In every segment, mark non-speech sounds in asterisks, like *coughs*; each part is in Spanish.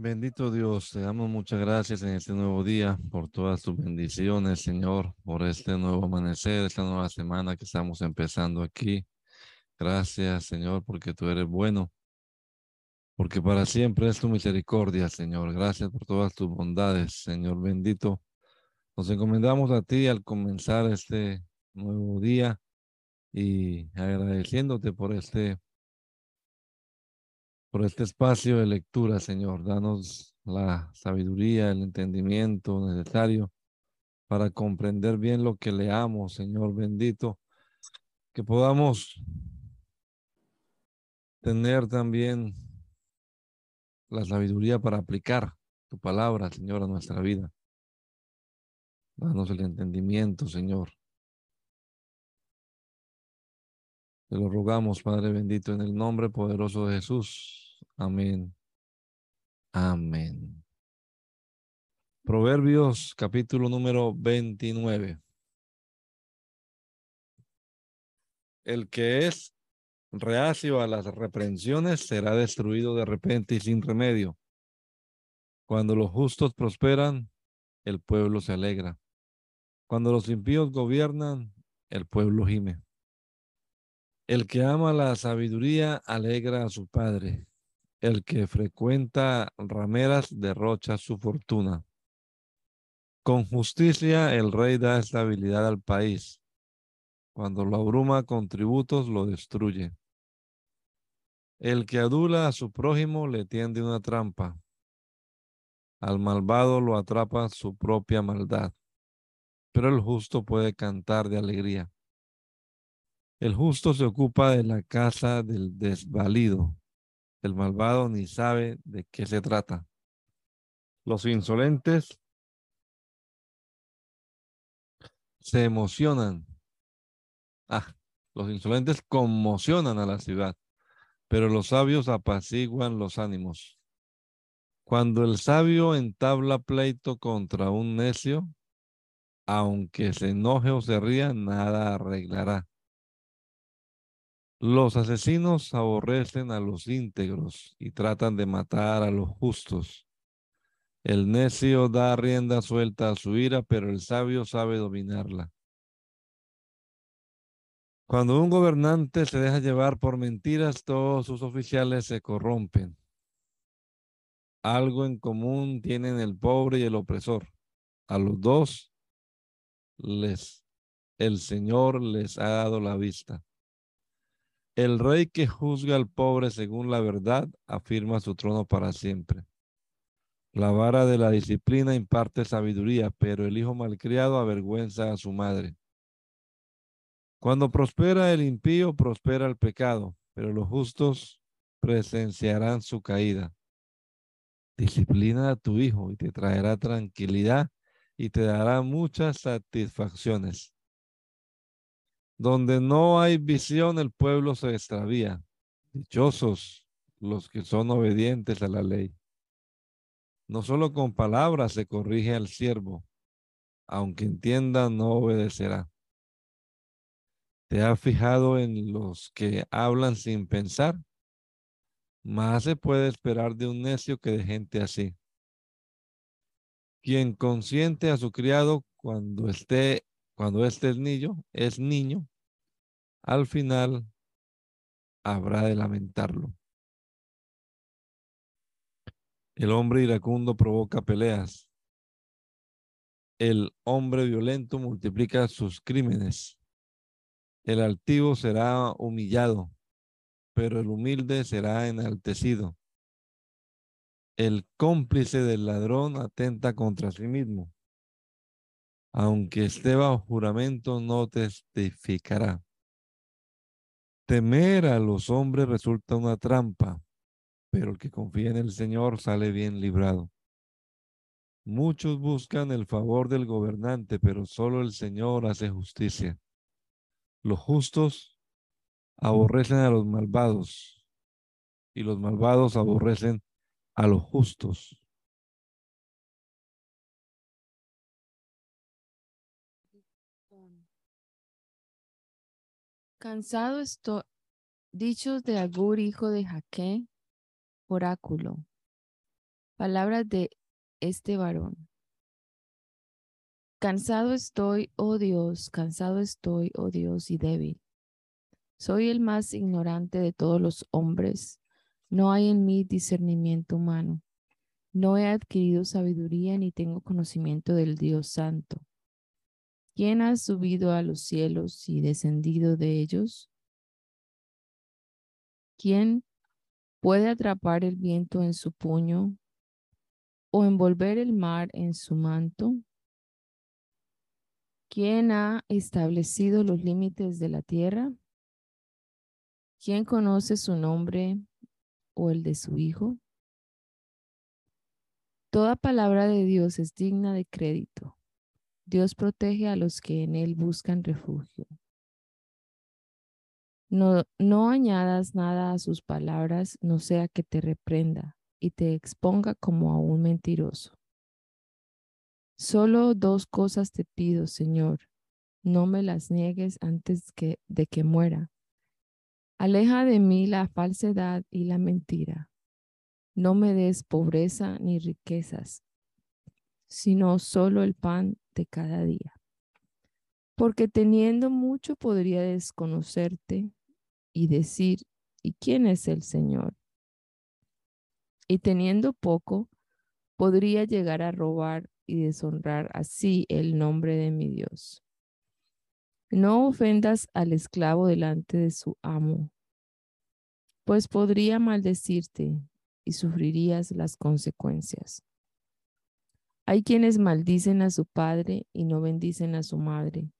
Bendito Dios, te damos muchas gracias en este nuevo día por todas tus bendiciones, Señor, por este nuevo amanecer, esta nueva semana que estamos empezando aquí. Gracias, Señor, porque tú eres bueno, porque para siempre es tu misericordia, Señor. Gracias por todas tus bondades, Señor bendito. Nos encomendamos a ti al comenzar este nuevo día y agradeciéndote por este por este espacio de lectura, Señor. Danos la sabiduría, el entendimiento necesario para comprender bien lo que leamos, Señor bendito. Que podamos tener también la sabiduría para aplicar tu palabra, Señor, a nuestra vida. Danos el entendimiento, Señor. Te lo rogamos, Padre bendito, en el nombre poderoso de Jesús. Amén. Amén. Proverbios capítulo número 29. El que es reacio a las reprensiones será destruido de repente y sin remedio. Cuando los justos prosperan, el pueblo se alegra. Cuando los impíos gobiernan, el pueblo gime. El que ama la sabiduría alegra a su padre. El que frecuenta rameras derrocha su fortuna. Con justicia el rey da estabilidad al país. Cuando lo abruma con tributos lo destruye. El que adula a su prójimo le tiende una trampa. Al malvado lo atrapa su propia maldad. Pero el justo puede cantar de alegría. El justo se ocupa de la casa del desvalido. El malvado ni sabe de qué se trata. Los insolentes se emocionan. Ah, los insolentes conmocionan a la ciudad, pero los sabios apaciguan los ánimos. Cuando el sabio entabla pleito contra un necio, aunque se enoje o se ría, nada arreglará. Los asesinos aborrecen a los íntegros y tratan de matar a los justos. El necio da rienda suelta a su ira, pero el sabio sabe dominarla. Cuando un gobernante se deja llevar por mentiras, todos sus oficiales se corrompen. Algo en común tienen el pobre y el opresor. A los dos les el Señor les ha dado la vista. El rey que juzga al pobre según la verdad afirma su trono para siempre. La vara de la disciplina imparte sabiduría, pero el hijo malcriado avergüenza a su madre. Cuando prospera el impío, prospera el pecado, pero los justos presenciarán su caída. Disciplina a tu hijo y te traerá tranquilidad y te dará muchas satisfacciones. Donde no hay visión, el pueblo se extravía. Dichosos los que son obedientes a la ley. No solo con palabras se corrige al siervo, aunque entienda, no obedecerá. ¿Te has fijado en los que hablan sin pensar? Más se puede esperar de un necio que de gente así. Quien consiente a su criado cuando esté cuando este es niño, es niño, al final habrá de lamentarlo. El hombre iracundo provoca peleas. El hombre violento multiplica sus crímenes. El altivo será humillado, pero el humilde será enaltecido. El cómplice del ladrón atenta contra sí mismo aunque esté bajo juramento, no testificará. Temer a los hombres resulta una trampa, pero el que confía en el Señor sale bien librado. Muchos buscan el favor del gobernante, pero solo el Señor hace justicia. Los justos aborrecen a los malvados y los malvados aborrecen a los justos. Cansado estoy. Dichos de Agur, hijo de Jaque, oráculo. Palabras de este varón. Cansado estoy, oh Dios, cansado estoy, oh Dios, y débil. Soy el más ignorante de todos los hombres. No hay en mí discernimiento humano. No he adquirido sabiduría ni tengo conocimiento del Dios Santo. ¿Quién ha subido a los cielos y descendido de ellos? ¿Quién puede atrapar el viento en su puño o envolver el mar en su manto? ¿Quién ha establecido los límites de la tierra? ¿Quién conoce su nombre o el de su hijo? Toda palabra de Dios es digna de crédito. Dios protege a los que en Él buscan refugio. No, no añadas nada a sus palabras, no sea que te reprenda y te exponga como a un mentiroso. Solo dos cosas te pido, Señor. No me las niegues antes que, de que muera. Aleja de mí la falsedad y la mentira. No me des pobreza ni riquezas, sino solo el pan cada día. Porque teniendo mucho podría desconocerte y decir, ¿y quién es el Señor? y teniendo poco, podría llegar a robar y deshonrar así el nombre de mi Dios. No ofendas al esclavo delante de su amo, pues podría maldecirte y sufrirías las consecuencias. Hay quienes maldicen a su padre y no bendicen a su madre.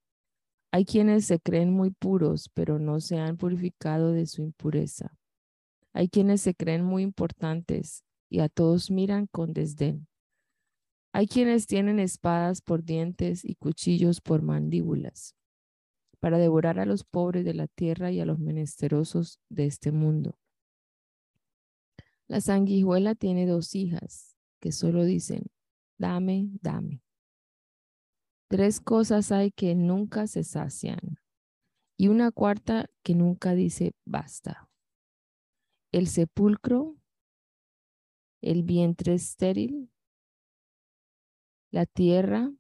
Hay quienes se creen muy puros, pero no se han purificado de su impureza. Hay quienes se creen muy importantes y a todos miran con desdén. Hay quienes tienen espadas por dientes y cuchillos por mandíbulas, para devorar a los pobres de la tierra y a los menesterosos de este mundo. La sanguijuela tiene dos hijas que solo dicen, dame, dame. Tres cosas hay que nunca se sacian y una cuarta que nunca dice basta el sepulcro, el vientre estéril, la tierra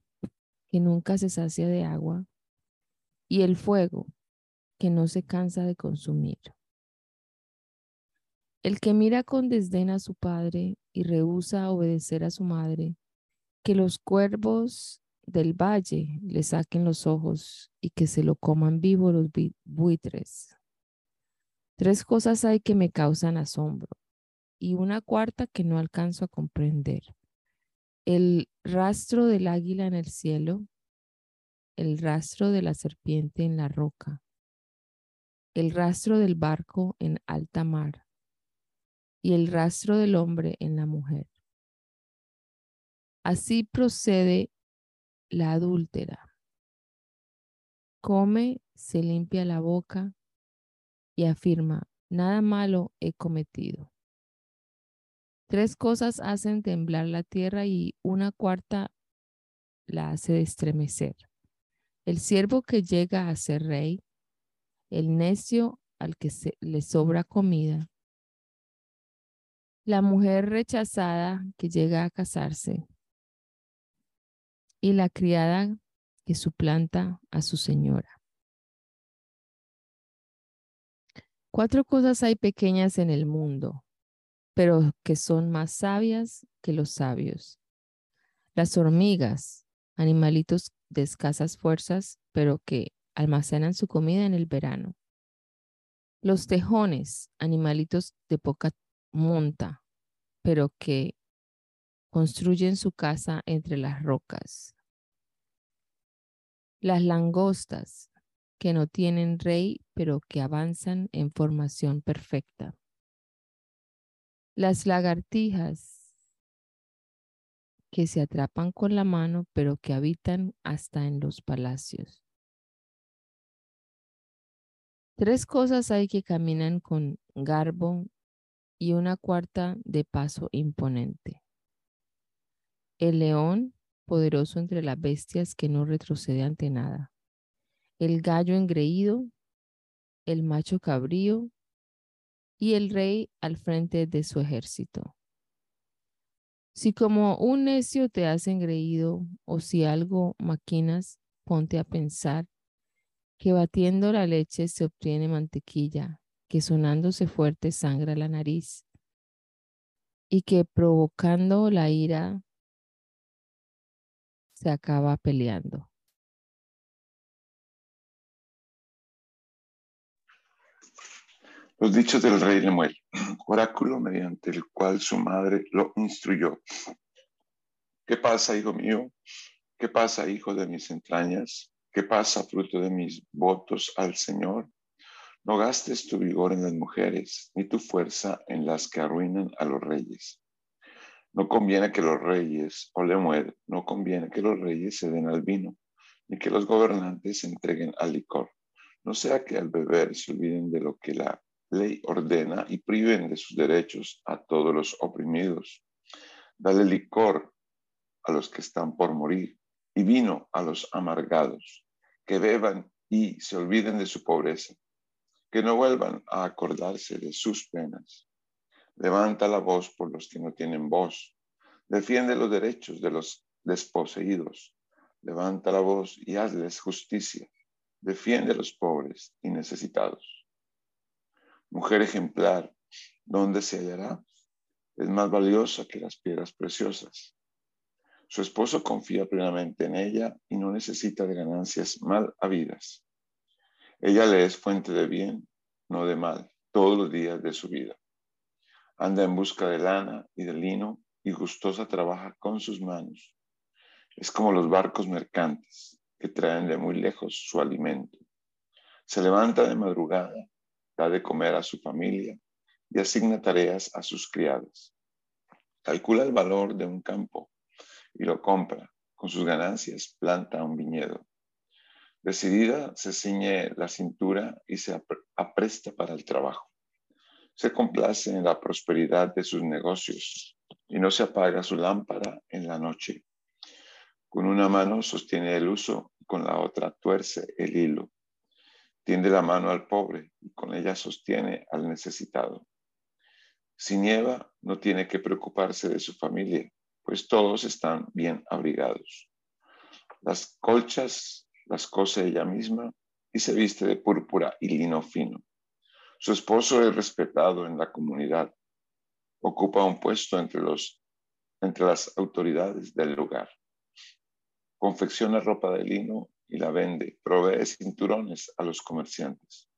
que nunca se sacia de agua y el fuego que no se cansa de consumir. El que mira con desdén a su padre y rehúsa obedecer a su madre, que los cuervos del valle le saquen los ojos y que se lo coman vivo los buitres. Tres cosas hay que me causan asombro y una cuarta que no alcanzo a comprender. El rastro del águila en el cielo, el rastro de la serpiente en la roca, el rastro del barco en alta mar y el rastro del hombre en la mujer. Así procede la adúltera. Come, se limpia la boca y afirma, nada malo he cometido. Tres cosas hacen temblar la tierra y una cuarta la hace estremecer. El siervo que llega a ser rey, el necio al que se, le sobra comida, la mujer rechazada que llega a casarse y la criada que suplanta a su señora. Cuatro cosas hay pequeñas en el mundo, pero que son más sabias que los sabios. Las hormigas, animalitos de escasas fuerzas, pero que almacenan su comida en el verano. Los tejones, animalitos de poca monta, pero que construyen su casa entre las rocas. Las langostas, que no tienen rey, pero que avanzan en formación perfecta. Las lagartijas que se atrapan con la mano, pero que habitan hasta en los palacios. Tres cosas hay que caminan con garbo y una cuarta de paso imponente. El león, poderoso entre las bestias que no retrocede ante nada el gallo engreído, el macho cabrío y el rey al frente de su ejército. Si como un necio te has engreído o si algo maquinas, ponte a pensar que batiendo la leche se obtiene mantequilla, que sonándose fuerte sangra la nariz y que provocando la ira se acaba peleando. Los dichos del rey Lemuel, *clears throat* oráculo mediante el cual su madre lo instruyó. ¿Qué pasa, hijo mío? ¿Qué pasa, hijo de mis entrañas? ¿Qué pasa, fruto de mis votos al Señor? No gastes tu vigor en las mujeres, ni tu fuerza en las que arruinan a los reyes. No conviene que los reyes, o Lemuel, no conviene que los reyes se den al vino, ni que los gobernantes se entreguen al licor. No sea que al beber se olviden de lo que la ley ordena y priven de sus derechos a todos los oprimidos. Dale licor a los que están por morir y vino a los amargados, que beban y se olviden de su pobreza, que no vuelvan a acordarse de sus penas. Levanta la voz por los que no tienen voz, defiende los derechos de los desposeídos, levanta la voz y hazles justicia, defiende a los pobres y necesitados mujer ejemplar, ¿dónde se hallará? Es más valiosa que las piedras preciosas. Su esposo confía plenamente en ella y no necesita de ganancias mal habidas. Ella le es fuente de bien, no de mal, todos los días de su vida. Anda en busca de lana y de lino y gustosa trabaja con sus manos. Es como los barcos mercantes que traen de muy lejos su alimento. Se levanta de madrugada da de comer a su familia y asigna tareas a sus criadas. Calcula el valor de un campo y lo compra. Con sus ganancias planta un viñedo. Decidida, se ciñe la cintura y se apresta para el trabajo. Se complace en la prosperidad de sus negocios y no se apaga su lámpara en la noche. Con una mano sostiene el uso y con la otra tuerce el hilo. Tiende la mano al pobre y con ella sostiene al necesitado. Si nieva, no tiene que preocuparse de su familia, pues todos están bien abrigados. Las colchas las cose ella misma y se viste de púrpura y lino fino. Su esposo es respetado en la comunidad. Ocupa un puesto entre, los, entre las autoridades del lugar. Confecciona ropa de lino y la vende, provee cinturones a los comerciantes.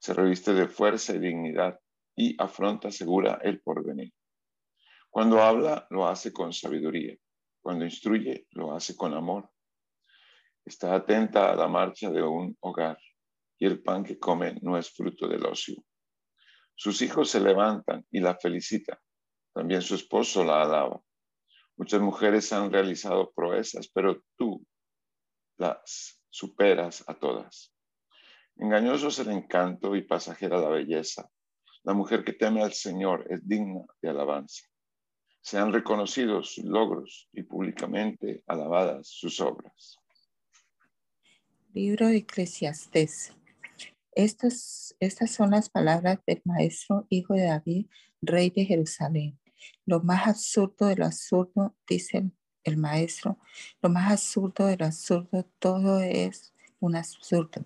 Se reviste de fuerza y dignidad y afronta segura el porvenir. Cuando habla, lo hace con sabiduría. Cuando instruye, lo hace con amor. Está atenta a la marcha de un hogar y el pan que come no es fruto del ocio. Sus hijos se levantan y la felicitan. También su esposo la alaba. Muchas mujeres han realizado proezas, pero tú, las superas a todas. Engañoso es el encanto y pasajera la belleza. La mujer que teme al Señor es digna de alabanza. Sean reconocidos sus logros y públicamente alabadas sus obras. Libro de. Estas, estas son las palabras del maestro, hijo de David, rey de Jerusalén. Lo más absurdo de lo absurdo, dice el el maestro, lo más absurdo de lo absurdo, todo es un absurdo.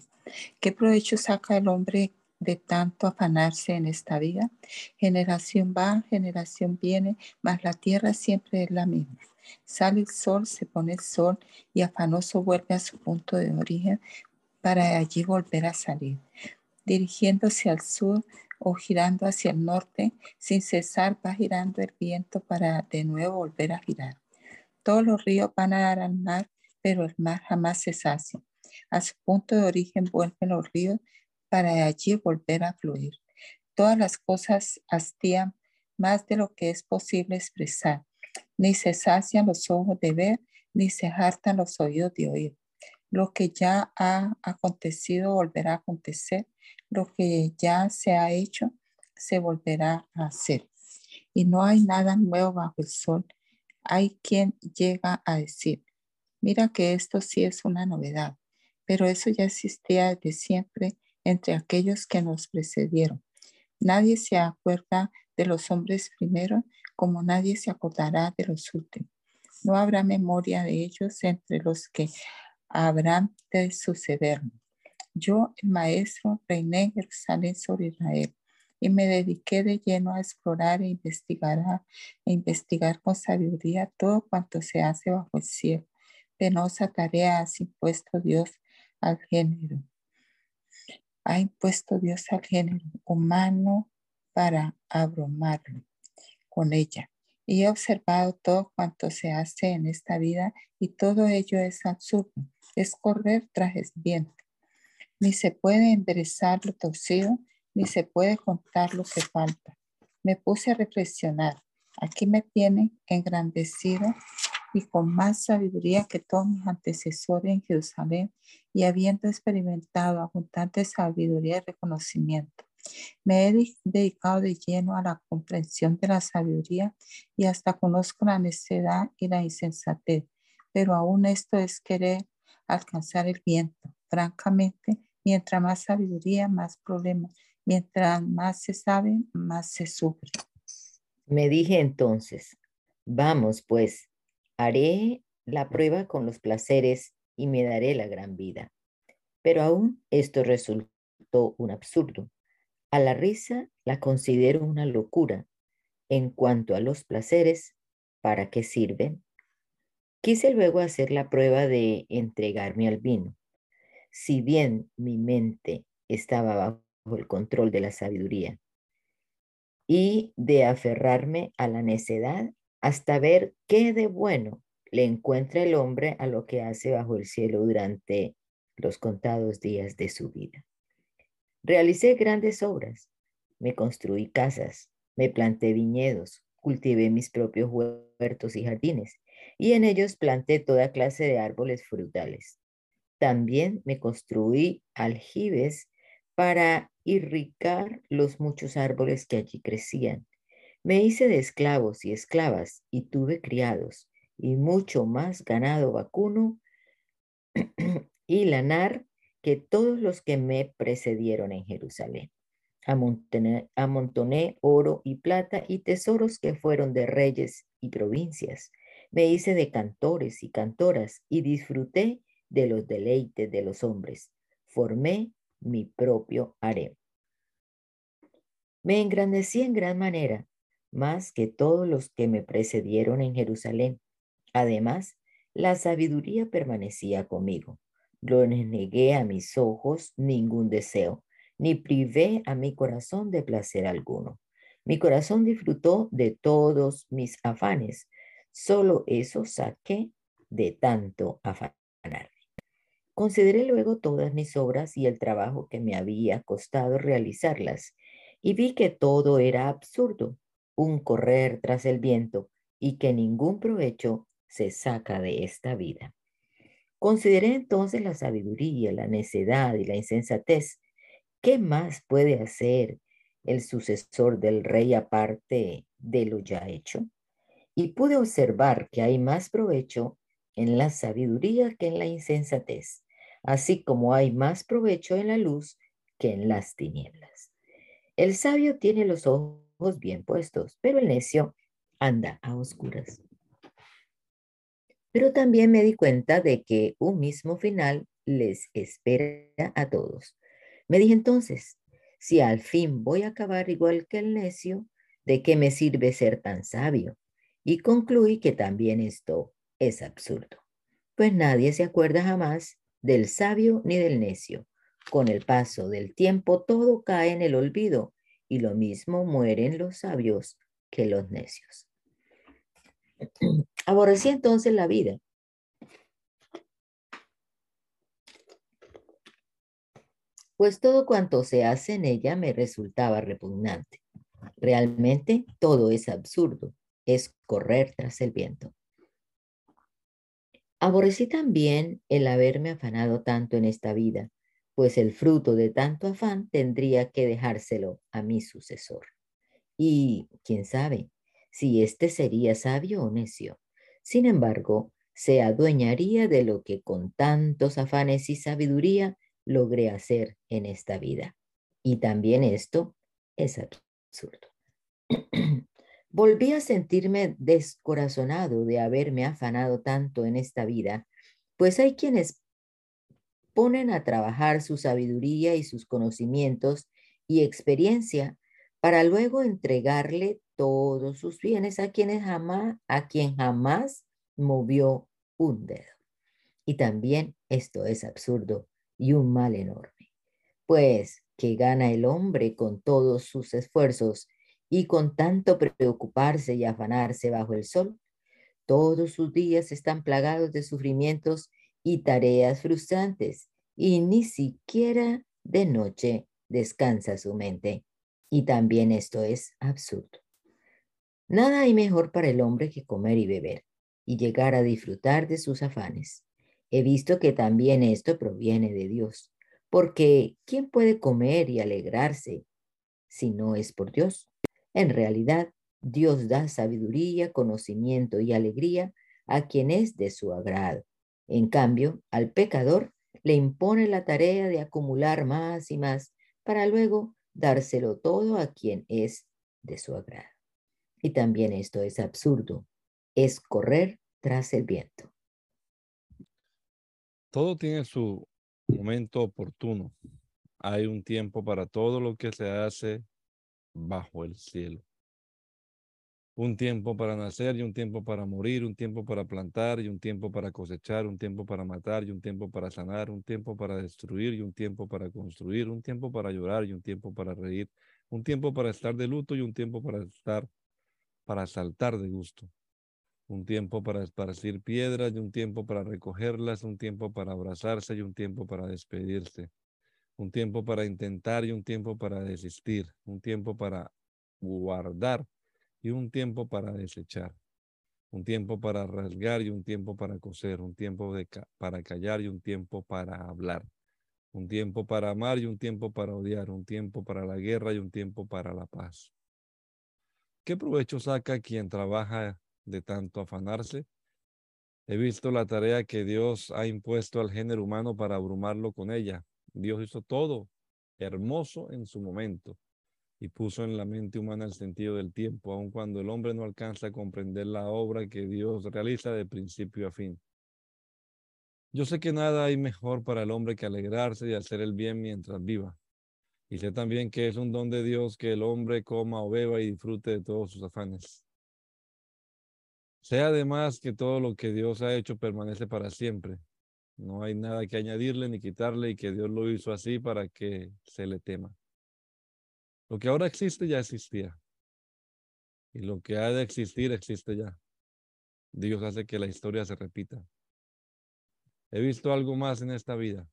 ¿Qué provecho saca el hombre de tanto afanarse en esta vida? Generación va, generación viene, mas la tierra siempre es la misma. Sale el sol, se pone el sol y afanoso vuelve a su punto de origen para allí volver a salir. Dirigiéndose al sur o girando hacia el norte, sin cesar va girando el viento para de nuevo volver a girar. Todos los ríos van a dar al mar, pero el mar jamás se sacia. A su punto de origen vuelven los ríos para allí volver a fluir. Todas las cosas hastían más de lo que es posible expresar. Ni se sacian los ojos de ver, ni se hartan los oídos de oír. Lo que ya ha acontecido volverá a acontecer. Lo que ya se ha hecho se volverá a hacer. Y no hay nada nuevo bajo el sol hay quien llega a decir, mira que esto sí es una novedad, pero eso ya existía desde siempre entre aquellos que nos precedieron. Nadie se acuerda de los hombres primero, como nadie se acordará de los últimos. No habrá memoria de ellos entre los que habrán de sucederme. Yo, el maestro, reiné en Jerusalén sobre Israel y me dediqué de lleno a explorar e investigar, e investigar con sabiduría todo cuanto se hace bajo el cielo. Penosa tarea ha impuesto Dios al género. Ha impuesto Dios al género humano para abrumarlo con ella. Y he observado todo cuanto se hace en esta vida y todo ello es absurdo. Es correr tras viento. Ni se puede enderezar lo torcido, ni se puede contar lo que falta. Me puse a reflexionar. Aquí me tienen engrandecido y con más sabiduría que todos mis antecesores en Jerusalén y habiendo experimentado abundante sabiduría y reconocimiento. Me he dedicado de lleno a la comprensión de la sabiduría y hasta conozco la necedad y la insensatez, pero aún esto es querer alcanzar el viento. Francamente, mientras más sabiduría, más problemas. Mientras más se sabe, más se sufre. Me dije entonces, vamos pues, haré la prueba con los placeres y me daré la gran vida. Pero aún esto resultó un absurdo. A la risa la considero una locura. En cuanto a los placeres, ¿para qué sirven? Quise luego hacer la prueba de entregarme al vino. Si bien mi mente estaba bajo el control de la sabiduría y de aferrarme a la necedad hasta ver qué de bueno le encuentra el hombre a lo que hace bajo el cielo durante los contados días de su vida. Realicé grandes obras, me construí casas, me planté viñedos, cultivé mis propios huertos y jardines, y en ellos planté toda clase de árboles frutales. También me construí aljibes para irrigar los muchos árboles que allí crecían. Me hice de esclavos y esclavas y tuve criados y mucho más ganado vacuno *clears throat* y lanar que todos los que me precedieron en Jerusalén. Amontoné, oro y plata y tesoros que fueron de reyes y provincias. Me hice de cantores y cantoras y disfruté de los deleites de los hombres. Formé mi propio harem. Me engrandecí en gran manera, más que todos los que me precedieron en Jerusalén. Además, la sabiduría permanecía conmigo no negué a mis ojos ningún deseo, ni privé a mi corazón de placer alguno. Mi corazón disfrutó de todos mis afanes. Solo eso saqué de tanto afanarme. Consideré luego todas mis obras y el trabajo que me había costado realizarlas, y vi que todo era absurdo, un correr tras el viento, y que ningún provecho se saca de esta vida. Consideré entonces la sabiduría, la necedad y la insensatez. ¿Qué más puede hacer el sucesor del rey aparte de lo ya hecho? Y pude observar que hay más provecho en la sabiduría que en la insensatez, así como hay más provecho en la luz que en las tinieblas. El sabio tiene los ojos bien puestos, pero el necio anda a oscuras. Pero también me di cuenta de que un mismo final les espera a todos. Me dije entonces, si al fin voy a acabar igual que el necio, ¿de qué me sirve ser tan sabio? Y concluí que también esto es absurdo, pues nadie se acuerda jamás del sabio ni del necio. Con el paso del tiempo todo cae en el olvido y lo mismo mueren los sabios que los necios. Aborrecí entonces la vida. Pues todo cuanto se hace en ella me resultaba repugnante. Realmente todo es absurdo, es correr tras el viento. Aborrecí también el haberme afanado tanto en esta vida, pues el fruto de tanto afán tendría que dejárselo a mi sucesor. Y, quién sabe, si éste sería sabio o necio. Sin embargo, se adueñaría de lo que con tantos afanes y sabiduría logré hacer en esta vida. Y también esto es absurdo. *clears throat* Volví a sentirme descorazonado de haberme afanado tanto en esta vida, pues hay quienes ponen a trabajar su sabiduría y sus conocimientos y experiencia para luego entregarle todos sus bienes a quienes jamás a quien jamás movió un dedo. Y también esto es absurdo y un mal enorme. Pues que gana el hombre con todos sus esfuerzos y con tanto preocuparse y afanarse bajo el sol? Todos sus días están plagados de sufrimientos y tareas frustrantes, y ni siquiera de noche descansa su mente. Y también esto es absurdo. Nada hay mejor para el hombre que comer y beber, y llegar a disfrutar de sus afanes. He visto que también esto proviene de Dios, porque ¿quién puede comer y alegrarse si no es por Dios? En realidad, Dios da sabiduría, conocimiento y alegría a quien es de su agrado. En cambio, al pecador le impone la tarea de acumular más y más para luego dárselo todo a quien es de su agrado. Y también esto es absurdo, es correr tras el viento. Todo tiene su momento oportuno. Hay un tiempo para todo lo que se hace bajo el cielo. Un tiempo para nacer y un tiempo para morir, un tiempo para plantar y un tiempo para cosechar, un tiempo para matar y un tiempo para sanar, un tiempo para destruir y un tiempo para construir, un tiempo para llorar y un tiempo para reír, un tiempo para estar de luto y un tiempo para estar, para saltar de gusto, un tiempo para esparcir piedras y un tiempo para recogerlas, un tiempo para abrazarse y un tiempo para despedirse, un tiempo para intentar y un tiempo para desistir, un tiempo para guardar y un tiempo para desechar, un tiempo para rasgar y un tiempo para coser, un tiempo para callar y un tiempo para hablar, un tiempo para amar y un tiempo para odiar, un tiempo para la guerra y un tiempo para la paz. ¿Qué provecho saca quien trabaja de tanto afanarse? He visto la tarea que Dios ha impuesto al género humano para abrumarlo con ella. Dios hizo todo hermoso en su momento y puso en la mente humana el sentido del tiempo, aun cuando el hombre no alcanza a comprender la obra que Dios realiza de principio a fin. Yo sé que nada hay mejor para el hombre que alegrarse y hacer el bien mientras viva. Y sé también que es un don de Dios que el hombre coma o beba y disfrute de todos sus afanes. Sé además que todo lo que Dios ha hecho permanece para siempre. No hay nada que añadirle ni quitarle y que Dios lo hizo así para que se le tema. Lo que ahora existe ya existía. Y lo que ha de existir existe ya. Dios hace que la historia se repita. He visto algo más en esta vida.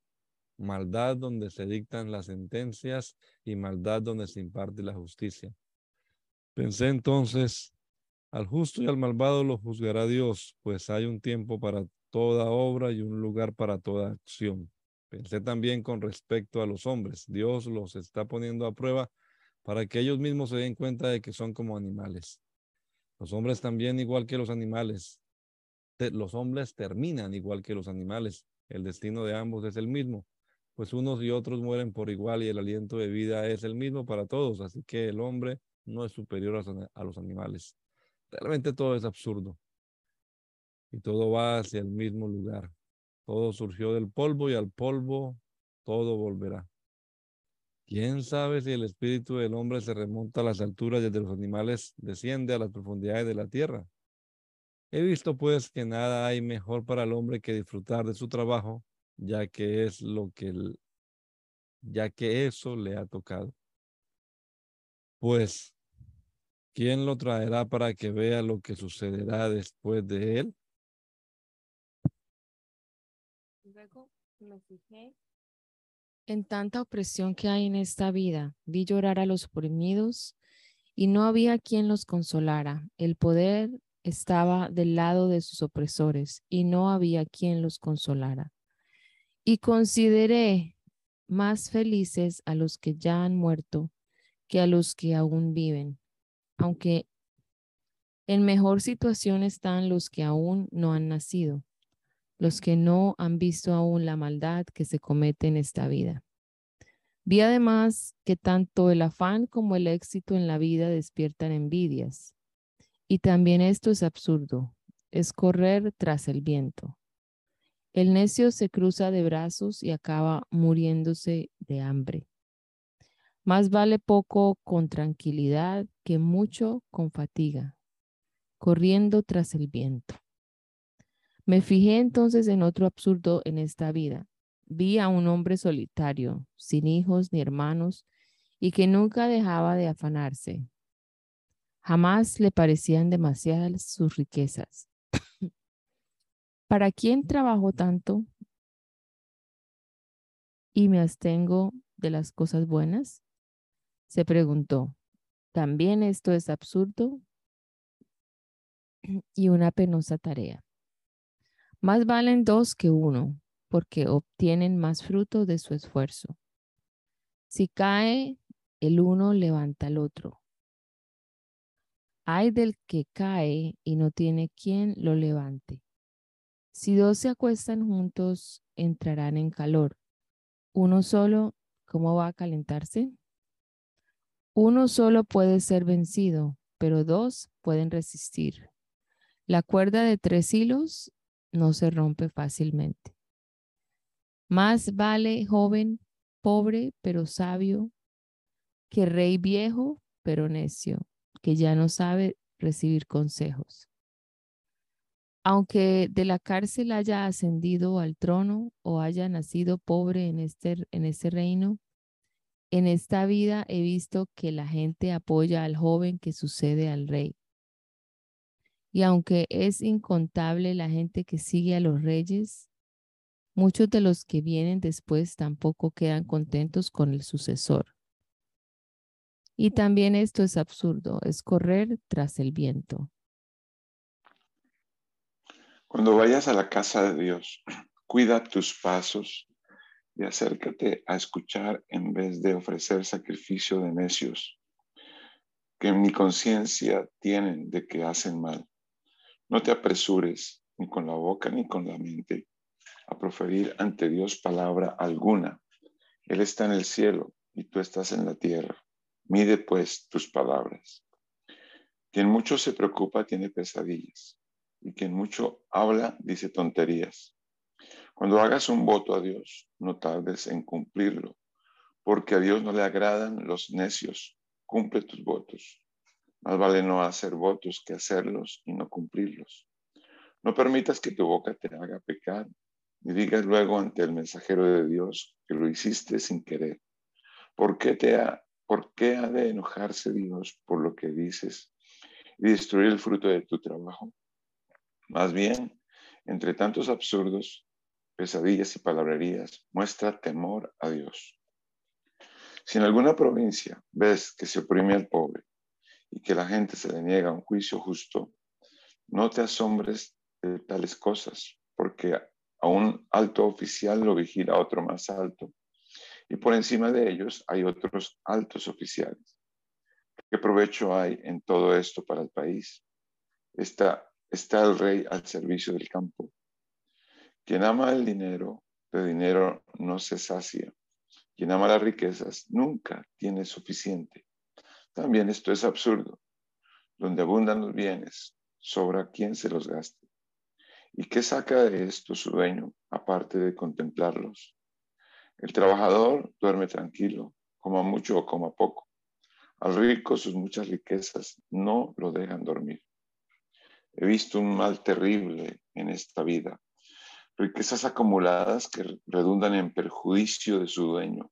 Maldad donde se dictan las sentencias y maldad donde se imparte la justicia. Pensé entonces, al justo y al malvado lo juzgará Dios, pues hay un tiempo para toda obra y un lugar para toda acción. Pensé también con respecto a los hombres. Dios los está poniendo a prueba para que ellos mismos se den cuenta de que son como animales. Los hombres también, igual que los animales, los hombres terminan igual que los animales. El destino de ambos es el mismo, pues unos y otros mueren por igual y el aliento de vida es el mismo para todos, así que el hombre no es superior a los animales. Realmente todo es absurdo y todo va hacia el mismo lugar. Todo surgió del polvo y al polvo todo volverá. ¿Quién sabe si el espíritu del hombre se remonta a las alturas y el de los animales desciende a las profundidades de la tierra? He visto pues que nada hay mejor para el hombre que disfrutar de su trabajo, ya que es lo que ya que eso le ha tocado. Pues, ¿quién lo traerá para que vea lo que sucederá después de él? Luego me en tanta opresión que hay en esta vida, vi llorar a los oprimidos y no había quien los consolara. El poder estaba del lado de sus opresores y no había quien los consolara. Y consideré más felices a los que ya han muerto que a los que aún viven, aunque en mejor situación están los que aún no han nacido los que no han visto aún la maldad que se comete en esta vida. Vi además que tanto el afán como el éxito en la vida despiertan envidias. Y también esto es absurdo, es correr tras el viento. El necio se cruza de brazos y acaba muriéndose de hambre. Más vale poco con tranquilidad que mucho con fatiga, corriendo tras el viento. Me fijé entonces en otro absurdo en esta vida. Vi a un hombre solitario, sin hijos ni hermanos, y que nunca dejaba de afanarse. Jamás le parecían demasiadas sus riquezas. ¿Para quién trabajo tanto y me abstengo de las cosas buenas? Se preguntó. También esto es absurdo *clears throat* y una penosa tarea. Más valen dos que uno, porque obtienen más fruto de su esfuerzo. Si cae el uno, levanta al otro. Hay del que cae y no tiene quien lo levante. Si dos se acuestan juntos, entrarán en calor. Uno solo, ¿cómo va a calentarse? Uno solo puede ser vencido, pero dos pueden resistir. La cuerda de tres hilos no se rompe fácilmente. Más vale joven, pobre, pero sabio, que rey viejo, pero necio, que ya no sabe recibir consejos. Aunque de la cárcel haya ascendido al trono o haya nacido pobre en este, en este reino, en esta vida he visto que la gente apoya al joven que sucede al rey. Y aunque es incontable la gente que sigue a los reyes, muchos de los que vienen después tampoco quedan contentos con el sucesor. Y también esto es absurdo, es correr tras el viento. Cuando vayas a la casa de Dios, cuida tus pasos y acércate a escuchar en vez de ofrecer sacrificio de necios que en mi conciencia tienen de que hacen mal. No te apresures ni con la boca ni con la mente a proferir ante Dios palabra alguna. Él está en el cielo y tú estás en la tierra. Mide pues tus palabras. Quien mucho se preocupa tiene pesadillas y quien mucho habla dice tonterías. Cuando hagas un voto a Dios, no tardes en cumplirlo, porque a Dios no le agradan los necios. Cumple tus votos. Más vale no hacer votos que hacerlos y no cumplirlos. No permitas que tu boca te haga pecar, ni digas luego ante el mensajero de Dios que lo hiciste sin querer. ¿Por qué, te ha, ¿Por qué ha de enojarse Dios por lo que dices y destruir el fruto de tu trabajo? Más bien, entre tantos absurdos, pesadillas y palabrerías, muestra temor a Dios. Si en alguna provincia ves que se oprime al pobre y que la gente se le niega un juicio justo, no te asombres de tales cosas, porque a un alto oficial lo vigila otro más alto, y por encima de ellos hay otros altos oficiales. ¿Qué provecho hay en todo esto para el país? Está, está el rey al servicio del campo. Quien ama el dinero, de dinero no se sacia. Quien ama las riquezas nunca tiene suficiente. También esto es absurdo. Donde abundan los bienes, sobra quien se los gaste. ¿Y qué saca de esto su dueño, aparte de contemplarlos? El trabajador duerme tranquilo, coma mucho o coma poco. Al rico sus muchas riquezas no lo dejan dormir. He visto un mal terrible en esta vida, riquezas acumuladas que redundan en perjuicio de su dueño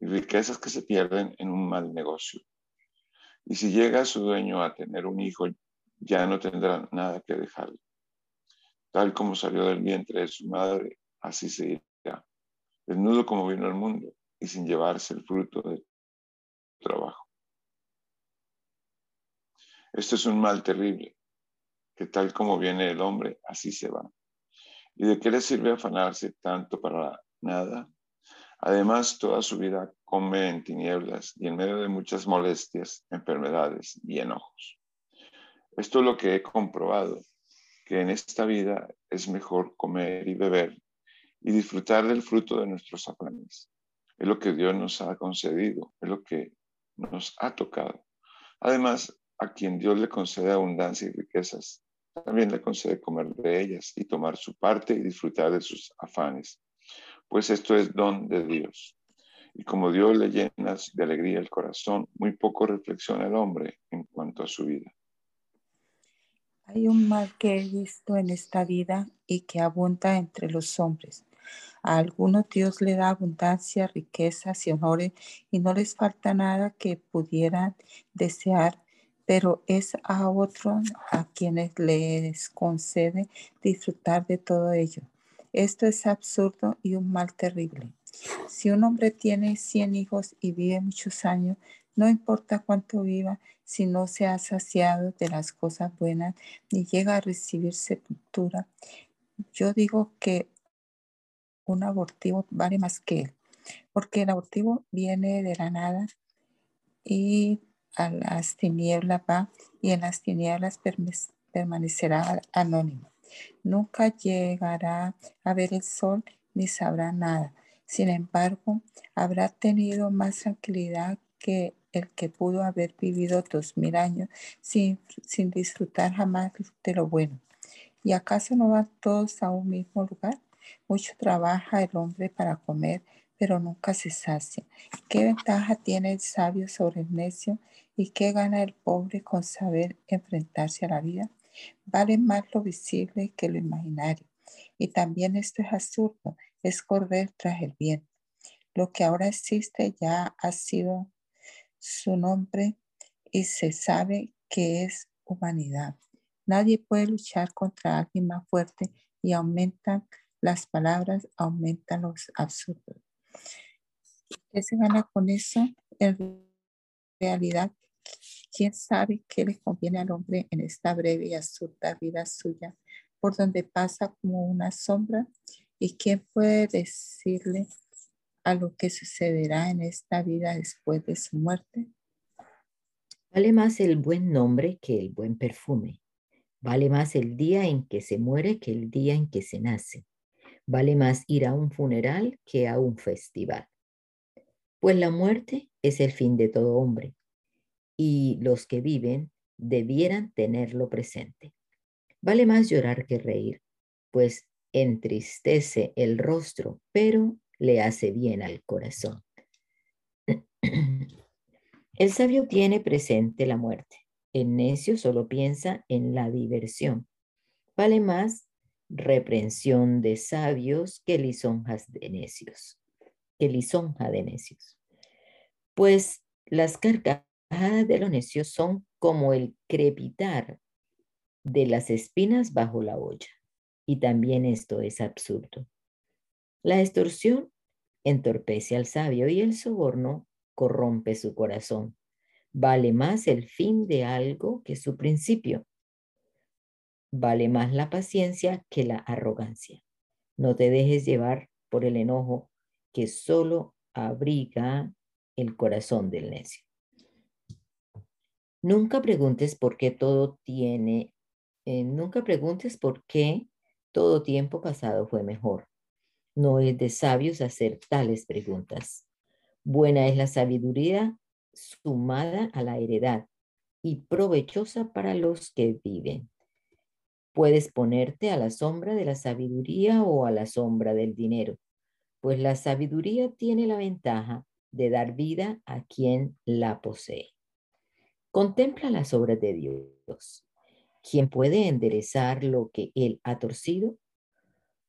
y riquezas que se pierden en un mal negocio. Y si llega su dueño a tener un hijo, ya no tendrá nada que dejarle. Tal como salió del vientre de su madre, así se irá, desnudo como vino al mundo y sin llevarse el fruto de trabajo. Esto es un mal terrible, que tal como viene el hombre, así se va. ¿Y de qué le sirve afanarse tanto para nada? Además, toda su vida come en tinieblas y en medio de muchas molestias, enfermedades y enojos. Esto es lo que he comprobado, que en esta vida es mejor comer y beber y disfrutar del fruto de nuestros afanes, Es lo que Dios nos ha concedido, es lo que nos ha tocado. Además, a quien Dios le concede abundancia y riquezas, también le concede comer de ellas y tomar su parte y disfrutar de sus afanes, pues esto es don de Dios. Y como Dios le llena de alegría el corazón, muy poco reflexiona el hombre en cuanto a su vida. Hay un mal que he visto en esta vida y que abunda entre los hombres. A algunos Dios le da abundancia, riquezas y honores y no les falta nada que pudieran desear pero es a otros a quienes les concede disfrutar de todo ello. Esto es absurdo y un mal terrible. Si un hombre tiene 100 hijos y vive muchos años, no importa cuánto viva, si no se ha saciado de las cosas buenas ni llega a recibir sepultura, yo digo que un abortivo vale más que él, porque el abortivo viene de la nada y a las tinieblas va y en las tinieblas permanecerá anónimo. Nunca llegará a ver el sol ni sabrá nada. Sin embargo, habrá tenido más tranquilidad que el que pudo haber vivido dos mil años sin, sin disfrutar jamás de lo bueno. ¿Y acaso no van todos a un mismo lugar? Mucho trabaja el hombre para comer, pero nunca se sacia. ¿Qué ventaja tiene el sabio sobre el necio ¿Y qué gana el pobre con saber enfrentarse a la vida? Vale más lo visible que lo imaginario. Y también esto es absurdo, es correr tras el viento. Lo que ahora existe ya ha sido su nombre y se sabe que es humanidad. Nadie puede luchar contra alguien más fuerte y aumentan las palabras, aumentan los absurdos. ¿Qué se gana con eso? En realidad, ¿Quién sabe qué le conviene al hombre en esta breve y absurda vida suya, por donde pasa como una sombra? ¿Y quién puede decirle a lo que sucederá en esta vida después de su muerte? Vale más el buen nombre que el buen perfume. Vale más el día en que se muere que el día en que se nace. Vale más ir a un funeral que a un festival. Pues la muerte es el fin de todo hombre y los que viven debieran tenerlo presente. Vale más llorar que reír, pues entristece el rostro, pero le hace bien al corazón. *clears throat* El sabio tiene presente la muerte. El necio solo piensa en la diversión. Vale más reprensión de sabios que lisonjas de necios, que lisonja de necios. Pues las cargas de los necios son como el crepitar de las espinas bajo la olla. Y también esto es absurdo. La extorsión entorpece al sabio y el soborno corrompe su corazón. Vale más el fin de algo que su principio. Vale más la paciencia que la arrogancia. No te dejes llevar por el enojo que solo abriga el corazón del necio. Nunca preguntes por qué todo tiene, eh, nunca preguntes por qué todo tiempo pasado fue mejor. No es de sabios hacer tales preguntas. Buena es la sabiduría sumada a la heredad y provechosa para los que viven. Puedes ponerte a la sombra de la sabiduría o a la sombra del dinero, pues la sabiduría tiene la ventaja de dar vida a quien la posee. Contempla las obras de Dios. ¿Quién puede enderezar lo que Él ha torcido?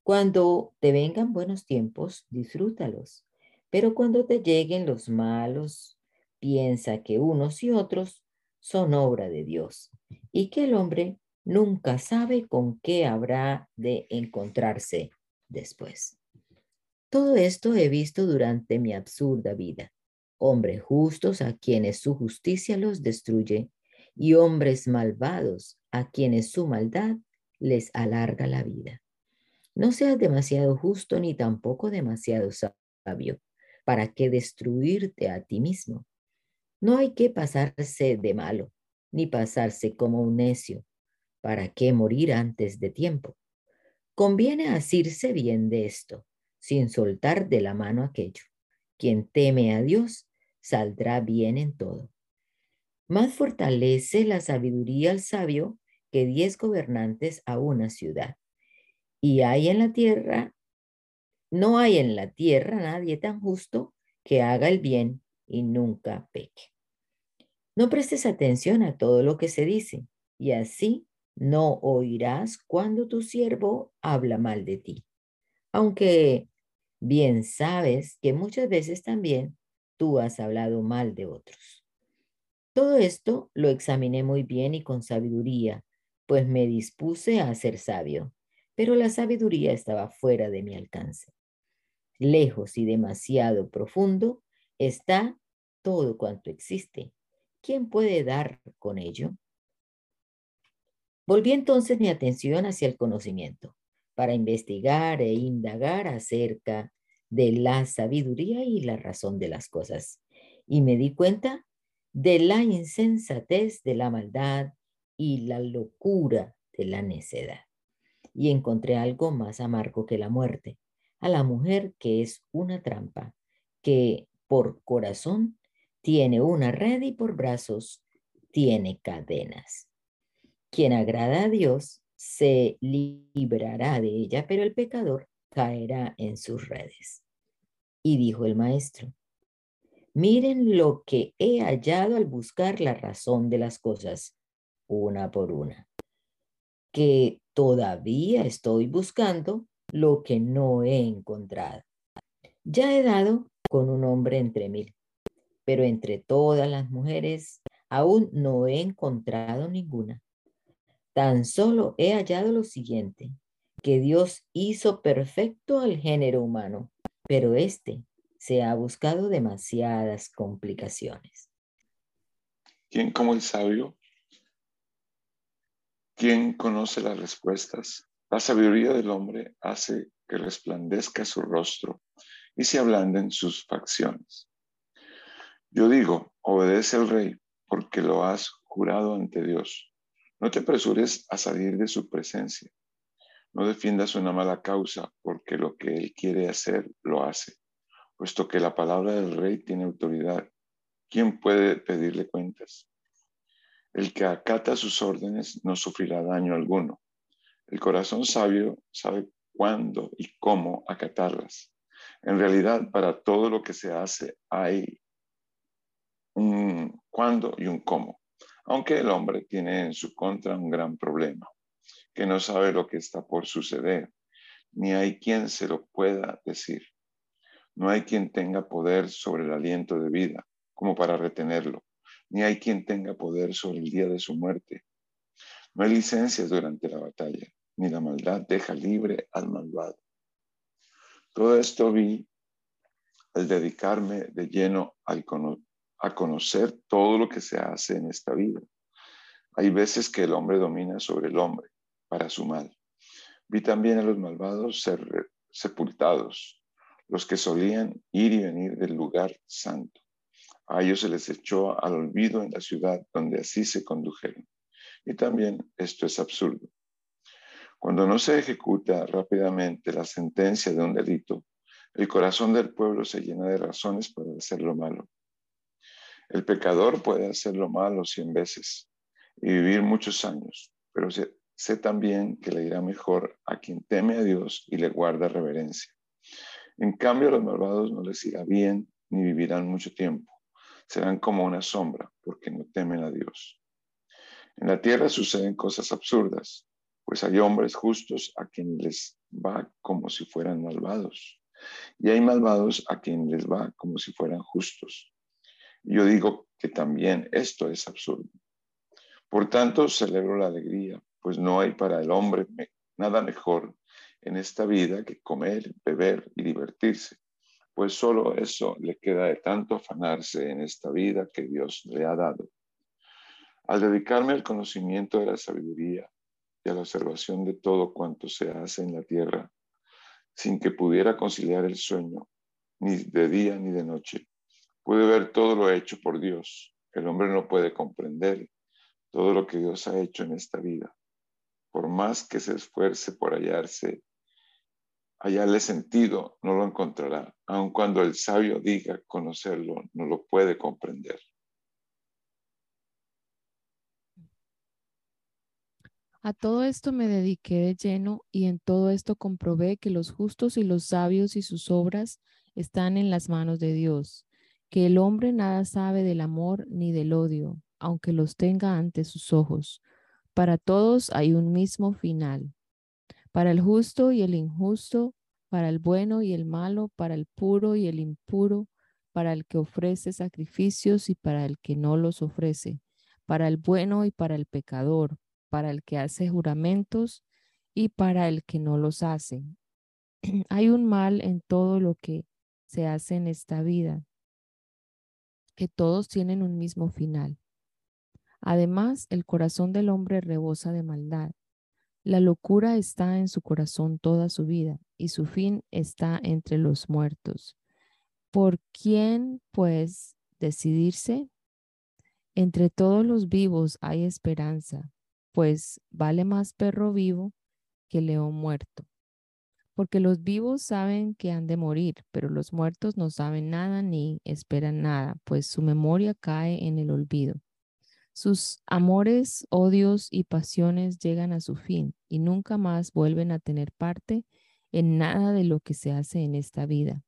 Cuando te vengan buenos tiempos, disfrútalos. Pero cuando te lleguen los malos, piensa que unos y otros son obra de Dios y que el hombre nunca sabe con qué habrá de encontrarse después. Todo esto he visto durante mi absurda vida hombres justos a quienes su justicia los destruye y hombres malvados a quienes su maldad les alarga la vida. No seas demasiado justo ni tampoco demasiado sabio para que destruirte a ti mismo. No hay que pasarse de malo, ni pasarse como un necio, para qué morir antes de tiempo. Conviene asirse bien de esto, sin soltar de la mano aquello Quien teme a Dios saldrá bien en todo. Más fortalece la sabiduría al sabio que diez gobernantes a una ciudad. Y hay en la tierra, no hay en la tierra nadie tan justo que haga el bien y nunca peque. No prestes atención a todo lo que se dice, y así no oirás cuando tu siervo habla mal de ti. Aunque bien sabes que muchas veces también tú has hablado mal de otros. Todo esto lo examiné muy bien y con sabiduría, pues me dispuse a ser sabio, pero la sabiduría estaba fuera de mi alcance. Lejos y demasiado profundo está todo cuanto existe. ¿Quién puede dar con ello? Volví entonces mi atención hacia el conocimiento para investigar e indagar acerca de la sabiduría y la razón de las cosas. Y me di cuenta de la insensatez de la maldad y la locura de la necedad. Y encontré algo más amargo que la muerte, a la mujer que es una trampa, que por corazón tiene una red y por brazos tiene cadenas. Quien agrada a Dios se librará de ella, pero el pecador caerá en sus redes. Y dijo el maestro, miren lo que he hallado al buscar la razón de las cosas, una por una, que todavía estoy buscando lo que no he encontrado. Ya he dado con un hombre entre mil, pero entre todas las mujeres aún no he encontrado ninguna. Tan solo he hallado lo siguiente, que Dios hizo perfecto al género humano, pero este se ha buscado demasiadas complicaciones. ¿Quién como el sabio? ¿Quién conoce las respuestas? La sabiduría del hombre hace que resplandezca su rostro y se ablanden sus facciones. Yo digo, obedece al rey porque lo has jurado ante Dios. No te apresures a salir de su presencia. No defiendas una mala causa, porque lo que él quiere hacer lo hace. Puesto que la palabra del rey tiene autoridad, ¿quién puede pedirle cuentas? El que acata sus órdenes no sufrirá daño alguno. El corazón sabio sabe cuándo y cómo acatarlas. En realidad, para todo lo que se hace hay un cuándo y un cómo aunque el hombre tiene en su contra un gran problema, que no sabe lo que está por suceder, ni hay quien se lo pueda decir. No hay quien tenga poder sobre el aliento de vida, como para retenerlo, ni hay quien tenga poder sobre el día de su muerte. No hay licencias durante la batalla, ni la maldad deja libre al malvado. Todo esto vi al dedicarme de lleno al, a conocer todo lo que se hace en esta vida. Hay veces que el hombre domina sobre el hombre para su mal. Vi también a los malvados ser sepultados, los que solían ir y venir del lugar santo. A ellos se les echó al olvido en la ciudad donde así se condujeron. Y también esto es absurdo. Cuando no se ejecuta rápidamente la sentencia de un delito, el corazón del pueblo se llena de razones para hacer lo malo. El pecador puede hacer lo malo cien veces y vivir muchos años, pero sé, sé, también que le irá mejor a quien teme a Dios y le guarda reverencia. En cambio, a los malvados no les irá bien ni vivirán mucho tiempo. Serán como una sombra porque no temen a Dios. En la tierra suceden cosas absurdas, pues hay hombres justos a quien les va como si fueran malvados, y hay malvados a quien les va como si fueran justos. Yo digo que también esto es absurdo. Por tanto, celebro la alegría, pues no hay para el hombre nada mejor en esta vida que comer, beber y divertirse, pues solo eso le queda de tanto afanarse en esta vida que Dios le ha dado. Al dedicarme al conocimiento de la sabiduría y a la observación de todo cuanto se hace en la tierra, sin que pudiera conciliar el sueño, ni de día ni de noche, puede ver todo lo hecho por Dios. El hombre no puede comprender todo lo que Dios ha hecho en esta vida. Por más que se esfuerce por hallarse hallarle sentido, no lo encontrará. Aun cuando el sabio diga conocerlo, no lo puede comprender. A todo esto me dediqué de lleno y en todo esto comprobé que los justos y los sabios y sus obras están en las manos de Dios, que el hombre nada sabe del amor ni del odio, aunque los tenga ante sus ojos. Para todos hay un mismo final. Para el justo y el injusto, para el bueno y el malo, para el puro y el impuro, para el que ofrece sacrificios y para el que no los ofrece, para el bueno y para el pecador, para el que hace juramentos y para el que no los hace. *clears throat* Hay un mal en todo lo que se hace en esta vida, que todos tienen un mismo final. Además, el corazón del hombre rebosa de maldad. La locura está en su corazón toda su vida y su fin está entre los muertos. ¿Por quién, pues, decidirse? Entre todos los vivos hay esperanza, pues vale más perro vivo que león muerto. Porque los vivos saben que han de morir, pero los muertos no saben nada ni esperan nada, pues su memoria cae en el olvido. Sus amores, odios y pasiones llegan a su fin y nunca más vuelven a tener parte en nada de lo que se hace en esta vida.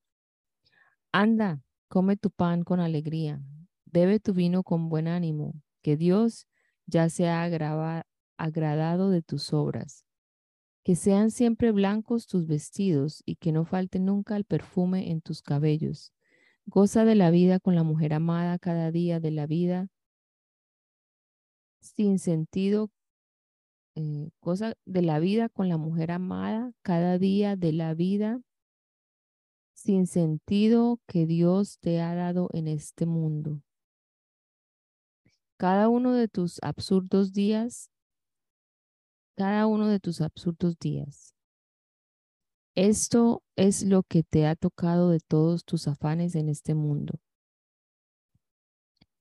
Anda, come tu pan con alegría, bebe tu vino con buen ánimo, que Dios ya se ha agradado de tus obras. Que sean siempre blancos tus vestidos y que no falte nunca el perfume en tus cabellos. Goza de la vida con la mujer amada cada día de la vida sin sentido. Eh, goza de la vida con la mujer amada cada día de la vida sin sentido que Dios te ha dado en este mundo. Cada uno de tus absurdos días cada uno de tus absurdos días. Esto es lo que te ha tocado de todos tus afanes en este mundo.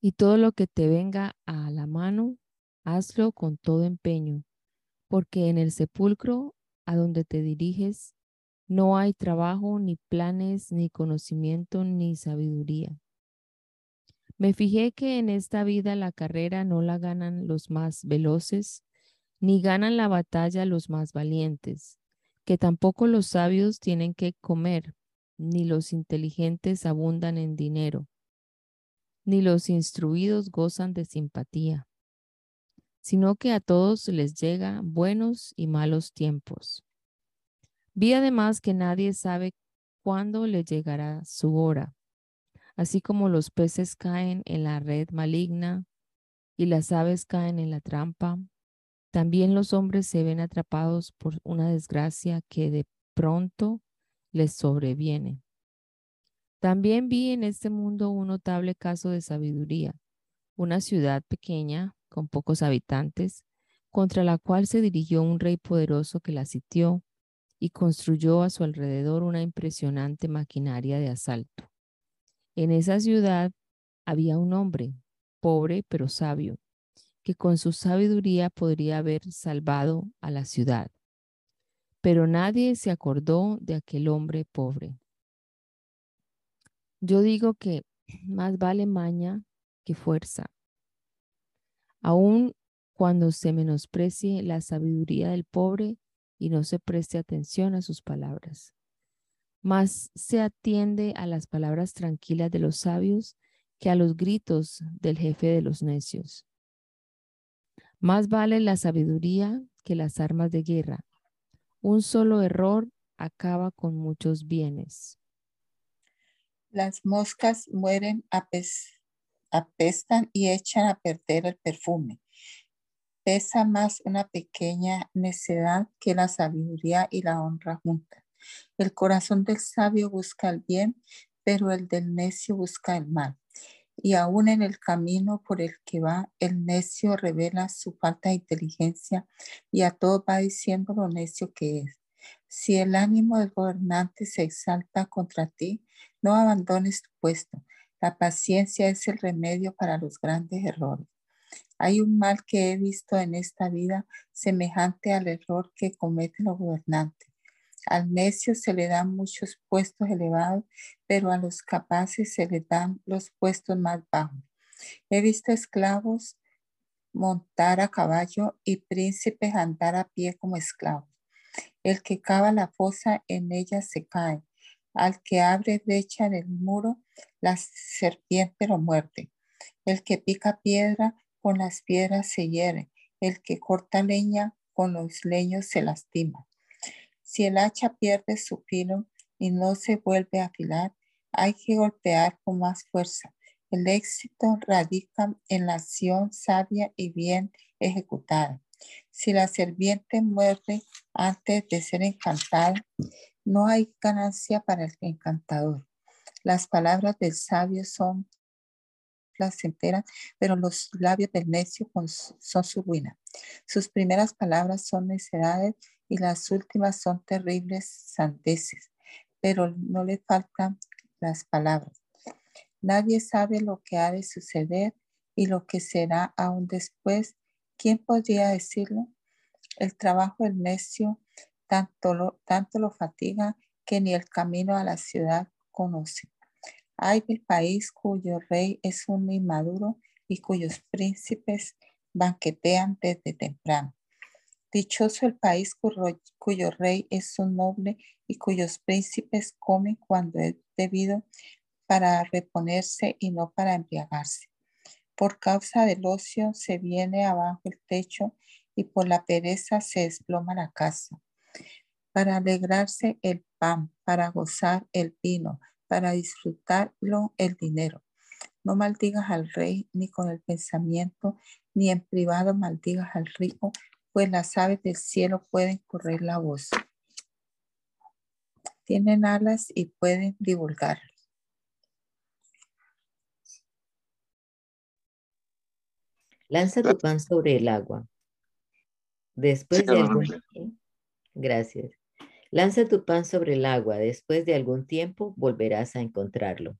Y todo lo que te venga a la mano, hazlo con todo empeño, porque en el sepulcro a donde te diriges no hay trabajo, ni planes, ni conocimiento, ni sabiduría. Me fijé que en esta vida la carrera no la ganan los más veloces, ni ganan la batalla los más valientes, que tampoco los sabios tienen que comer, ni los inteligentes abundan en dinero, ni los instruidos gozan de simpatía, sino que a todos les llega buenos y malos tiempos. Vi además que nadie sabe cuándo le llegará su hora, así como los peces caen en la red maligna y las aves caen en la trampa, también los hombres se ven atrapados por una desgracia que de pronto les sobreviene. También vi en este mundo un notable caso de sabiduría, una ciudad pequeña con pocos habitantes, contra la cual se dirigió un rey poderoso que la sitió y construyó a su alrededor una impresionante maquinaria de asalto. En esa ciudad había un hombre, pobre pero sabio, que con su sabiduría podría haber salvado a la ciudad. Pero nadie se acordó de aquel hombre pobre. Yo digo que *clears throat* más vale maña que fuerza. Aun cuando se menosprecie la sabiduría del pobre y no se preste atención a sus palabras. Más se atiende a las palabras tranquilas de los sabios que a los gritos del jefe de los necios. Más vale la sabiduría que las armas de guerra. Un solo error acaba con muchos bienes. Las moscas mueren, apestan y echan a perder el perfume. Pesa más una pequeña necedad que la sabiduría y la honra juntas. El corazón del sabio busca el bien, pero el del necio busca el mal y aún en el camino por el que va, el necio revela su falta de inteligencia y a todo va diciendo lo necio que es. Si el ánimo del gobernante se exalta contra ti, no abandones tu puesto. La paciencia es el remedio para los grandes errores. Hay un mal que he visto en esta vida semejante al error que cometen los gobernantes. Al necio se le dan muchos puestos elevados, pero a los capaces se les dan los puestos más bajos. He visto esclavos montar a caballo y príncipes andar a pie como esclavos. El que cava la fosa en ella se cae. Al que abre brecha en el muro, la serpiente lo muerde. El que pica piedra, con las piedras se hiere. El que corta leña, con los leños se lastima. Si el hacha pierde su filo y no se vuelve a afilar, hay que golpear con más fuerza. El éxito radica en la acción sabia y bien ejecutada. Si la serpiente muerde antes de ser encantada, no hay ganancia para el encantador. Las palabras del sabio son placenteras, pero los labios del necio son su ruina. Sus primeras palabras son necedades y las últimas son terribles sandeces, pero no le faltan las palabras. Nadie sabe lo que ha de suceder y lo que será aún después. ¿Quién podría decirlo? El trabajo del necio tanto lo, tanto lo fatiga que ni el camino a la ciudad conoce. Hay del país cuyo rey es un inmaduro y cuyos príncipes banquetean desde temprano. Dichoso el país cuyo, rey es un noble y cuyos príncipes comen cuando es debido para reponerse y no para embriagarse. Por causa del ocio se viene abajo el techo y por la pereza se desploma la casa. Para alegrarse el pan, para gozar el vino, para disfrutarlo el dinero. No maldigas al rey ni con el pensamiento, ni en privado maldigas al rico, pues las aves del cielo pueden correr la voz. Tienen alas y pueden divulgar. Lanza tu pan sobre el agua. Después de algún Gracias. Lanza tu pan sobre el agua. Después de algún tiempo volverás a encontrarlo.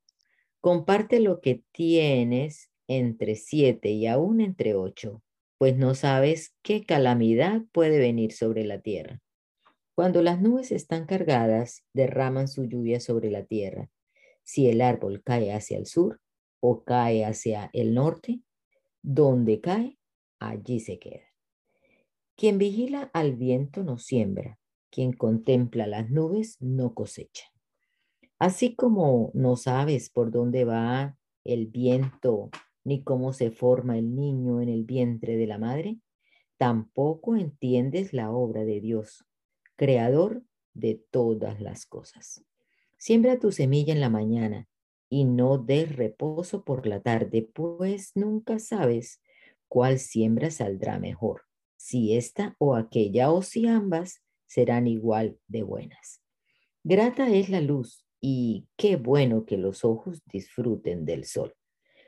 Comparte lo que tienes entre siete y aún entre ocho pues no sabes qué calamidad puede venir sobre la tierra. Cuando las nubes están cargadas, derraman su lluvia sobre la tierra. Si el árbol cae hacia el sur o cae hacia el norte, donde cae, allí se queda. Quien vigila al viento no siembra, quien contempla las nubes no cosecha. Así como no sabes por dónde va el viento ni cómo se forma el niño en el vientre de la madre, tampoco entiendes la obra de Dios, creador de todas las cosas. Siembra tu semilla en la mañana y no des reposo por la tarde, pues nunca sabes cuál siembra saldrá mejor, si esta o aquella o si ambas serán igual de buenas. Grata es la luz y qué bueno que los ojos disfruten del sol.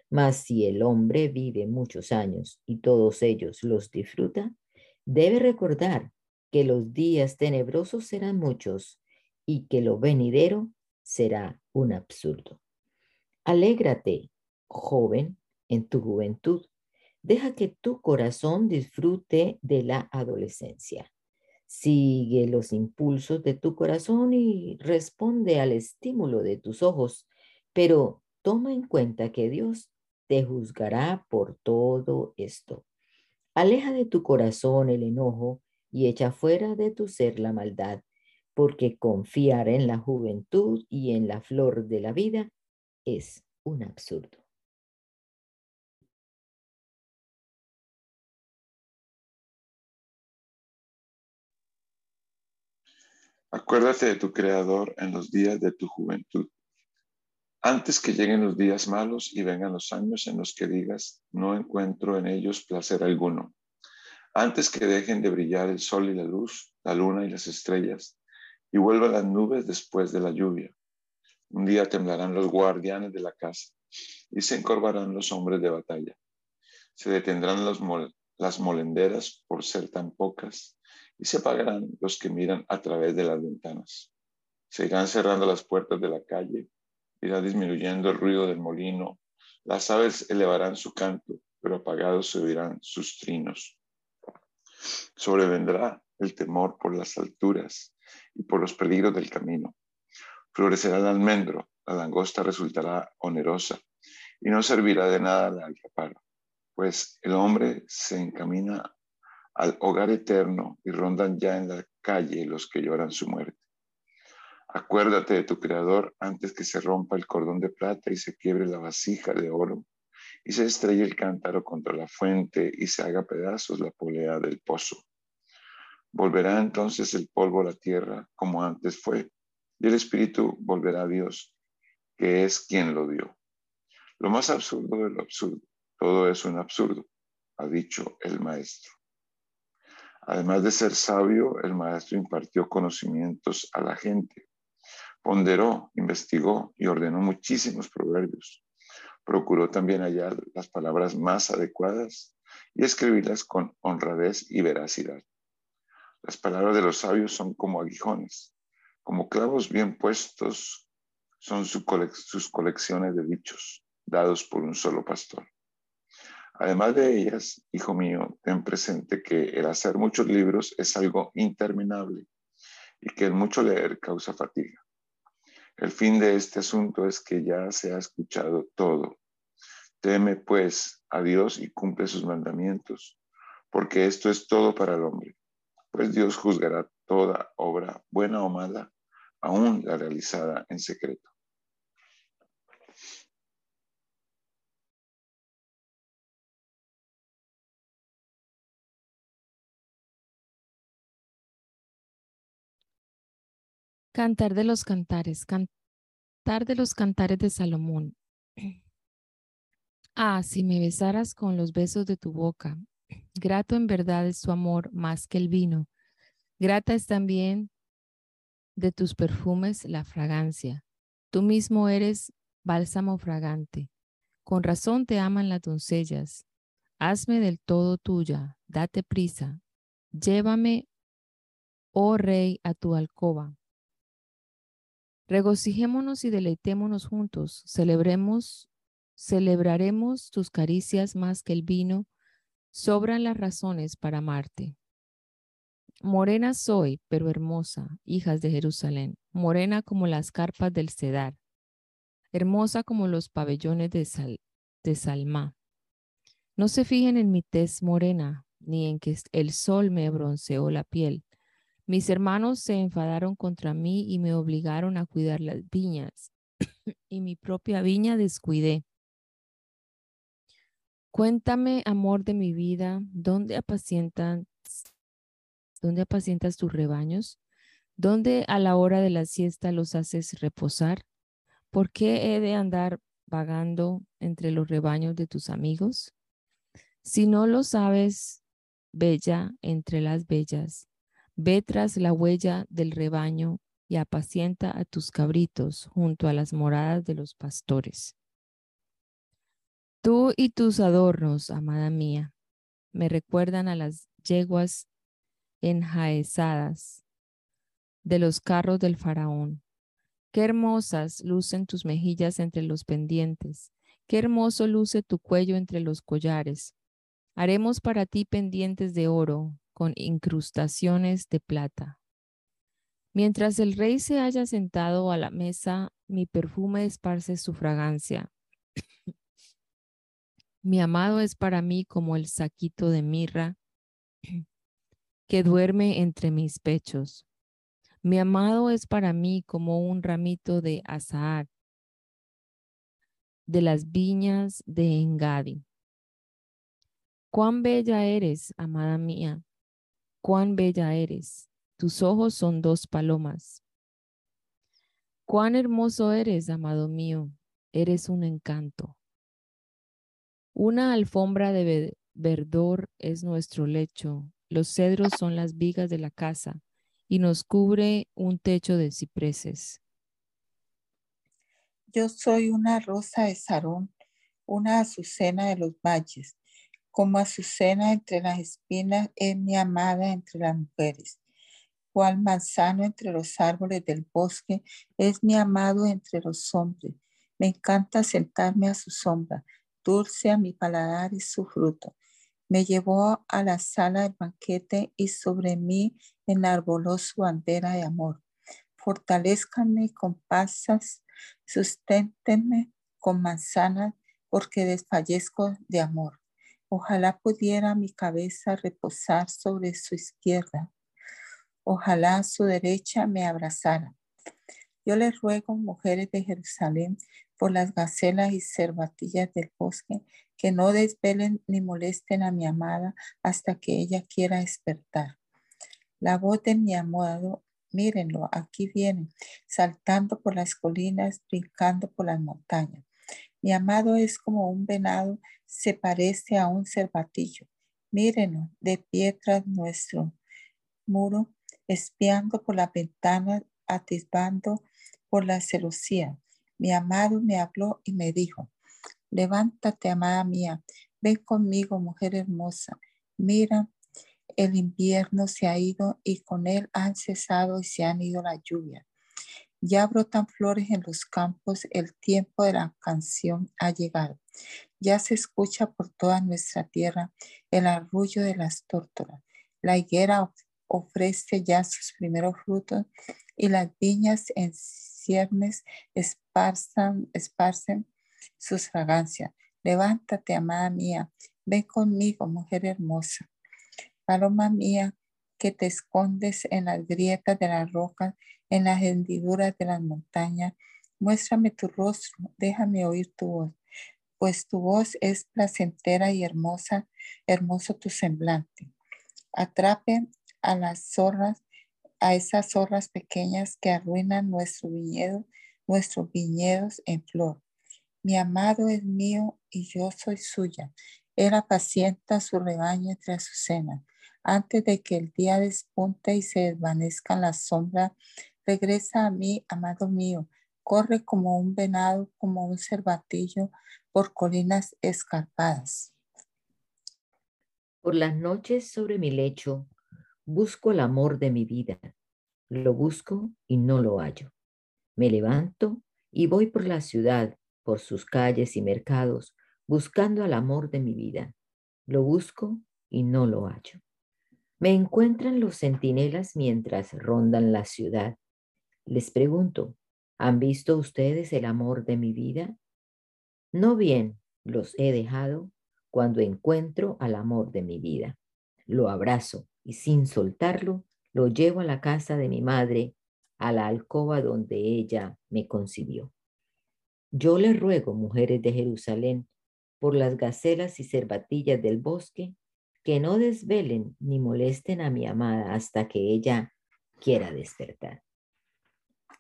Mas si el hombre vive muchos años y todos ellos los disfruta, debe recordar que los días tenebrosos serán muchos y que lo venidero será un absurdo. Alégrate, joven, en tu juventud. Deja que tu corazón disfrute de la adolescencia. Sigue los impulsos de tu corazón y responde al estímulo de tus ojos, pero toma en cuenta que Dios te juzgará por todo esto. Aleja de tu corazón el enojo y echa fuera de tu ser la maldad, porque confiar en la juventud y en la flor de la vida es un absurdo. Acuérdate de tu Creador en los días de tu juventud antes que lleguen los días malos y vengan los años en los que digas, no encuentro en ellos placer alguno. Antes que dejen de brillar el sol y la luz, la luna y las estrellas, y vuelvan las nubes después de la lluvia. Un día temblarán los guardianes de la casa y se encorvarán los hombres de batalla. Se detendrán las molenderas por ser tan pocas y se apagarán los que miran a través de las ventanas. Se irán cerrando las puertas de la calle irá disminuyendo el ruido del molino. Las aves elevarán su canto, pero apagados se oirán sus trinos. Sobrevendrá el temor por las alturas, y por los peligros del camino. Florecerá el almendro, la langosta resultará onerosa y no servirá de nada la alcapara, pues el hombre se encamina al hogar eterno y rondan ya en la calle los que lloran su muerte. Acuérdate de tu Creador antes que se rompa el cordón de plata y se quiebre la vasija de oro y se estrelle el cántaro contra la fuente y se haga pedazos la polea del pozo. Volverá entonces el polvo a la tierra como antes fue, y el espíritu volverá a Dios, que es quien lo dio. Lo más absurdo de lo absurdo, todo es un absurdo, ha dicho el maestro. Además de ser sabio, el maestro impartió conocimientos a la gente. Ponderó, investigó y ordenó muchísimos proverbios. Procuró también hallar las palabras más adecuadas y escribirlas con honradez y veracidad. Las palabras de los sabios son como aguijones, como clavos bien puestos son sus colecciones de dichos dados por un solo pastor. Además de ellas, hijo mío, ten presente que el hacer muchos libros es algo interminable y que el mucho leer causa fatiga. El fin de este asunto es que ya se ha escuchado todo. Teme pues a Dios y cumple sus mandamientos, porque esto es todo para el hombre pues Dios juzgará toda obra, buena o mala, aún la realizada en secreto. Cantar de los cantares, cantar de los cantares de Salomón. *clears throat* Ah, si me besaras con los besos de tu boca *clears throat* Grato en verdad es tu amor más que el vino. Grata es también de tus perfumes la fragancia. Tú mismo eres bálsamo fragante. Con razón te aman las doncellas. Hazme del todo tuya, date prisa. Llévame, oh rey, a tu alcoba. Regocijémonos y deleitémonos juntos. Celebremos, celebraremos tus caricias más que el vino Sobran las razones para amarte. Morena soy, pero hermosa, hijas de Jerusalén, morena como las carpas del cedar, hermosa como los pabellones de, Sal, de Salmá. No se fijen en mi tez morena, ni en que el sol me bronceó la piel. Mis hermanos se enfadaron contra mí y me obligaron a cuidar las viñas, *clears throat* y mi propia viña descuidé. Cuéntame, amor de mi vida, ¿dónde apacientas, dónde apacientas tus rebaños? ¿Dónde a la hora de la siesta los haces reposar? ¿Por qué he de andar vagando entre los rebaños de tus amigos? Si no lo sabes, bella entre las bellas, ve tras la huella del rebaño y apacienta a tus cabritos junto a las moradas de los pastores. Tú y tus adornos, amada mía, me recuerdan a las yeguas enjaezadas de los carros del faraón. Qué hermosas lucen tus mejillas entre los pendientes. Qué hermoso luce tu cuello entre los collares. Haremos para ti pendientes de oro con incrustaciones de plata. Mientras el rey se haya sentado a la mesa, mi perfume esparce su fragancia. *coughs* Mi amado es para mí como el saquito de mirra *coughs* que duerme entre mis pechos. Mi amado es para mí como un ramito de azahar de las viñas de Engadi. Cuán bella eres, amada mía, cuán bella eres. Tus ojos son dos palomas. Cuán hermoso eres, amado mío, eres un encanto. Una alfombra de verdor es nuestro lecho, los cedros son las vigas de la casa y nos cubre un techo de cipreses. Yo soy una rosa de Sarón, una azucena de los valles. Como azucena entre las espinas es mi amada entre las mujeres. Cual manzano entre los árboles del bosque es mi amado entre los hombres. Me encanta sentarme a su sombra Dulce a mi paladar es su fruto. Me llevó a la sala del banquete y sobre mí enarboló su bandera de amor. Fortalezcanme con pasas, susténtenme con manzanas, porque desfallezco de amor. Ojalá pudiera mi cabeza reposar sobre su izquierda. Ojalá su derecha me abrazara. Yo les ruego, mujeres de Jerusalén, por las gacelas y cervatillas del bosque, que no desvelen ni molesten a mi amada hasta que ella quiera despertar. La voz de mi amado, mírenlo, aquí viene, saltando por las colinas, brincando por las montañas. Mi amado es como un venado, se parece a un cervatillo. Mírenlo, de piedras nuestro muro, espiando por la ventana, atisbando por la celosía. Mi amado me habló y me dijo, levántate, amada mía, ven conmigo, mujer hermosa. Mira, el invierno se ha ido y con él han cesado y se han ido la lluvia. Ya brotan flores en los campos, el tiempo de la canción ha llegado. Ya se escucha por toda nuestra tierra el arrullo de las tórtolas. La higuera ofrece ya sus primeros frutos y las viñas en ciernes esparcen sus fragancias. Levántate, amada mía, ven conmigo, mujer hermosa. Paloma mía, que te escondes en las grietas de las rocas, en las hendiduras de las montañas, muéstrame tu rostro, déjame oír tu voz, pues tu voz es placentera y hermosa, hermoso tu semblante. Atrape a las zorras a esas zorras pequeñas que arruinan nuestro viñedo, nuestros viñedos en flor. Mi amado es mío y yo soy suya. Él apacienta su rebaño entre su cena. Antes de que el día despunte y se desvanezca la sombra, regresa a mí, amado mío. Corre como un venado, como un cervatillo por colinas escarpadas. Por las noches sobre mi lecho Busco el amor de mi vida. Lo busco y no lo hallo. Me levanto y voy por la ciudad, por sus calles y mercados, buscando al amor de mi vida. Lo busco y no lo hallo. Me encuentran los centinelas mientras rondan la ciudad. Les pregunto, ¿han visto ustedes el amor de mi vida? No bien los he dejado cuando encuentro al amor de mi vida. Lo abrazo y sin soltarlo lo llevo a la casa de mi madre, a la alcoba donde ella me concibió. Yo le ruego, mujeres de Jerusalén, por las gacelas y cervatillas del bosque, que no desvelen ni molesten a mi amada hasta que ella quiera despertar.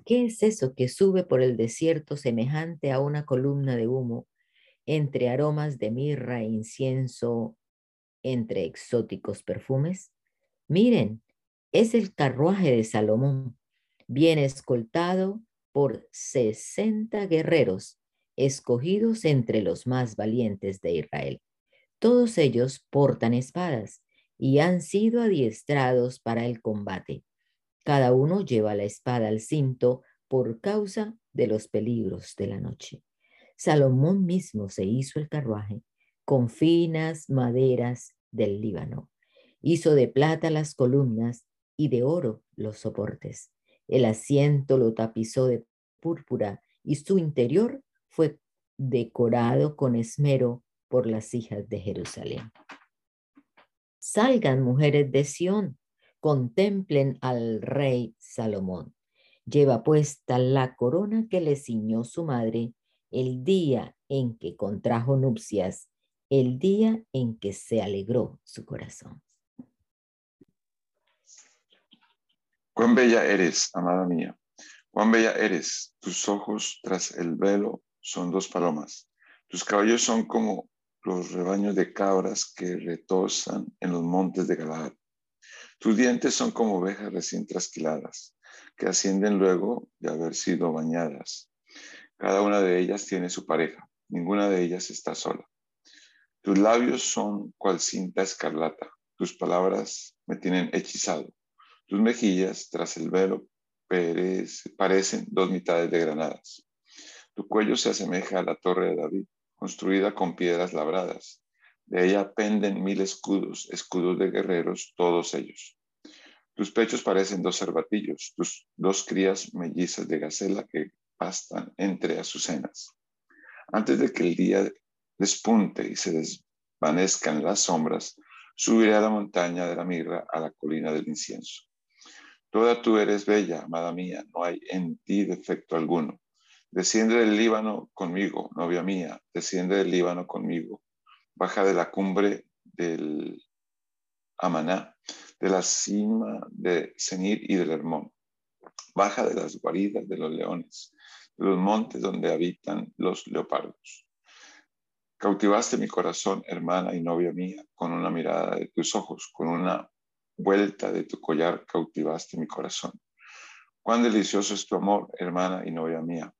¿Qué es eso que sube por el desierto semejante a una columna de humo, entre aromas de mirra e incienso, entre exóticos perfumes? Miren, es el carruaje de Salomón. Viene escoltado por sesenta guerreros, escogidos entre los más valientes de Israel. Todos ellos portan espadas y han sido adiestrados para el combate. Cada uno lleva la espada al cinto por causa de los peligros de la noche. Salomón mismo se hizo el carruaje con finas maderas del Líbano Hizo de plata las columnas y de oro los soportes. El asiento lo tapizó de púrpura y su interior fue decorado con esmero por las hijas de Jerusalén. Salgan mujeres de Sión, contemplen al rey Salomón. Lleva puesta la corona que le ciñó su madre el día en que contrajo nupcias, el día en que se alegró su corazón. Cuán bella eres, amada mía. Cuán bella eres. Tus ojos tras el velo son dos palomas. Tus cabellos son como los rebaños de cabras que retosan en los montes de Galaad. Tus dientes son como ovejas recién trasquiladas, que ascienden luego de haber sido bañadas. Cada una de ellas tiene su pareja, ninguna de ellas está sola. Tus labios son cual cinta escarlata, tus palabras me tienen hechizado. Tus mejillas, tras el velo, parecen dos mitades de granadas. Tu cuello se asemeja a la torre de David, construida con piedras labradas. De ella penden mil escudos, escudos de guerreros, todos ellos. Tus pechos parecen dos cervatillos, tus dos crías mellizas de gacela que pastan entre azucenas. Antes de que el día despunte y se desvanezcan las sombras, subiré a la montaña de la mirra, a la colina del incienso. Toda tú eres bella, amada mía, no hay en ti defecto alguno. Desciende del Líbano conmigo, novia mía, desciende del Líbano conmigo. Baja de la cumbre del Amaná, de la cima de Senir y del Hermón. Baja de las guaridas de los leones, de los montes donde habitan los leopardos. Cautivaste mi corazón, hermana y novia mía, con una mirada de tus ojos, con una vuelta de tu collar cautivaste mi corazón. Cuán delicioso es tu amor, hermana y novia mía.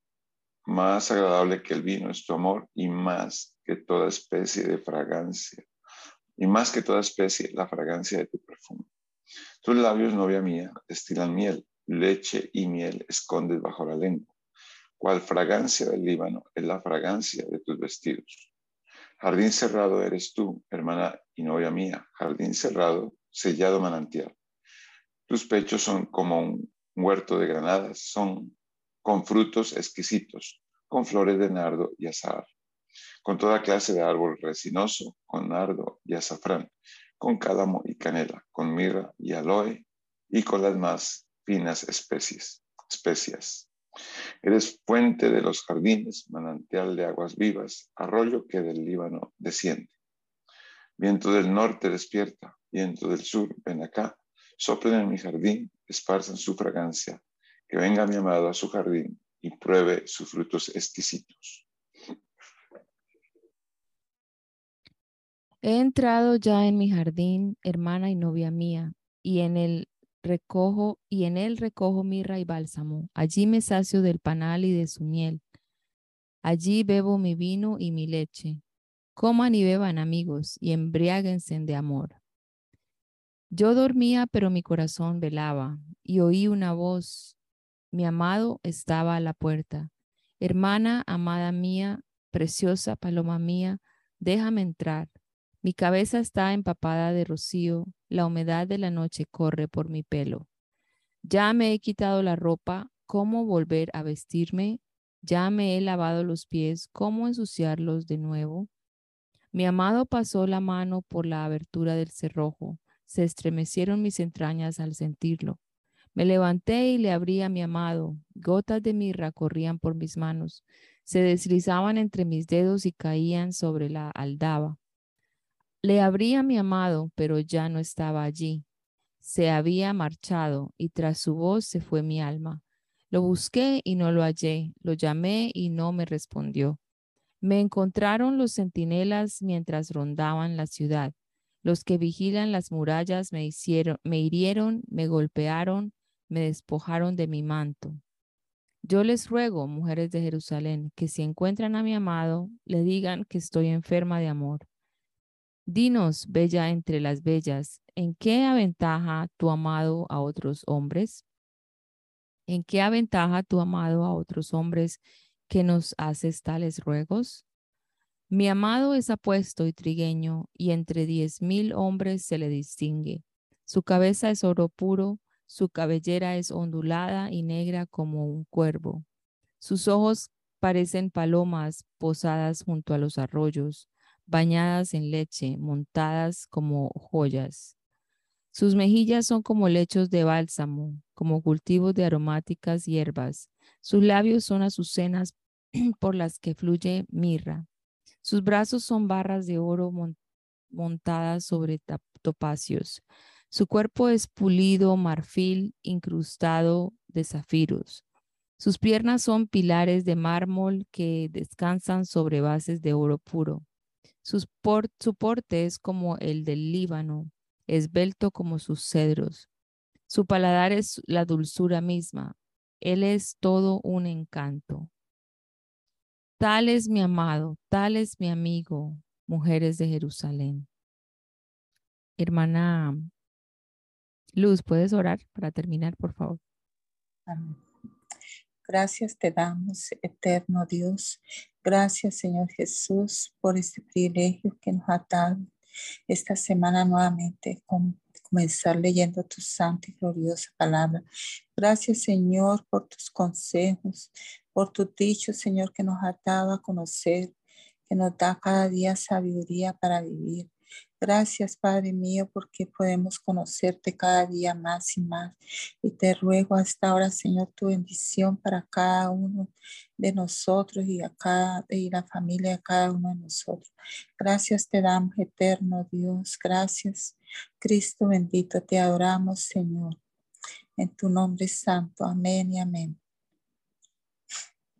Más agradable que el vino es tu amor y más que toda especie de fragancia. Y más que toda especie, la fragancia de tu perfume. Tus labios, novia mía, destilan miel, leche y miel escondes bajo la lengua. Cual fragancia del Líbano es la fragancia de tus vestidos. Jardín cerrado eres tú, hermana y novia mía, jardín cerrado sellado manantial. Tus pechos son como un huerto de granadas, son con frutos exquisitos, con flores de nardo y azahar, con toda clase de árbol resinoso, con nardo y azafrán, con cálamo y canela, con mirra y aloe y con las más finas especies, especias. Eres fuente de los jardines, manantial de aguas vivas, arroyo que del Líbano desciende. Viento del norte despierta, viento del sur, ven acá, soplen en mi jardín, esparzan su fragancia, que venga mi amado a su jardín y pruebe sus frutos exquisitos. He entrado ya en mi jardín, hermana y novia mía, y en el recojo y en él recojo mirra y bálsamo. Allí me sacio del panal y de su miel. Allí bebo mi vino y mi leche. Coman y beban amigos y embriáguense de amor. Yo dormía, pero mi corazón velaba, y oí una voz. Mi amado estaba a la puerta. Hermana, amada mía, preciosa paloma mía, déjame entrar. Mi cabeza está empapada de rocío, la humedad de la noche corre por mi pelo. Ya me he quitado la ropa, ¿cómo volver a vestirme? Ya me he lavado los pies, ¿cómo ensuciarlos de nuevo? Mi amado pasó la mano por la abertura del cerrojo se estremecieron mis entrañas al sentirlo. Me levanté y le abrí a mi amado. Gotas de mirra corrían por mis manos, se deslizaban entre mis dedos y caían sobre la aldaba. Le abrí a mi amado, pero ya no estaba allí. Se había marchado y tras su voz se fue mi alma. Lo busqué y no lo hallé, lo llamé y no me respondió. Me encontraron los centinelas mientras rondaban la ciudad. Los que vigilan las murallas me, hicieron, me hirieron, me golpearon, me despojaron de mi manto. Yo les ruego, mujeres de Jerusalén, que si encuentran a mi amado, le digan que estoy enferma de amor. Dinos, bella entre las bellas, ¿en qué aventaja tu amado a otros hombres? ¿En qué aventaja tu amado a otros hombres que nos haces tales ruegos? Mi amado es apuesto y trigueño, y entre diez mil hombres se le distingue. Su cabeza es oro puro, su cabellera es ondulada y negra como un cuervo. Sus ojos parecen palomas posadas junto a los arroyos, bañadas en leche, montadas como joyas. Sus mejillas son como lechos de bálsamo, como cultivos de aromáticas hierbas. Sus labios son azucenas *clears throat* por las que fluye mirra. Sus brazos son barras de oro montadas sobre topacios. Su cuerpo es pulido marfil incrustado de zafiros. Sus piernas son pilares de mármol que descansan sobre bases de oro puro. su porte es como el del Líbano, esbelto como sus cedros. Su paladar es la dulzura misma. Él es todo un encanto. Tal es mi amado, tal es mi amigo, mujeres de Jerusalén. Hermana Luz, ¿puedes orar para terminar, por favor? Gracias te damos, eterno Dios. Gracias, Señor Jesús, por este privilegio que nos ha dado esta semana nuevamente con comenzar leyendo tu santa y gloriosa palabra. Gracias, Señor, por tus consejos, por tu dicho, Señor, que nos ha dado a conocer, que nos da cada día sabiduría para vivir. Gracias, Padre mío, porque podemos conocerte cada día más y más. Y te ruego hasta ahora, Señor, tu bendición para cada uno de nosotros y, a cada, y la familia de cada uno de nosotros. Gracias te damos, eterno Dios. Gracias, Cristo bendito. Te adoramos, Señor. En tu nombre santo. Amén y amén.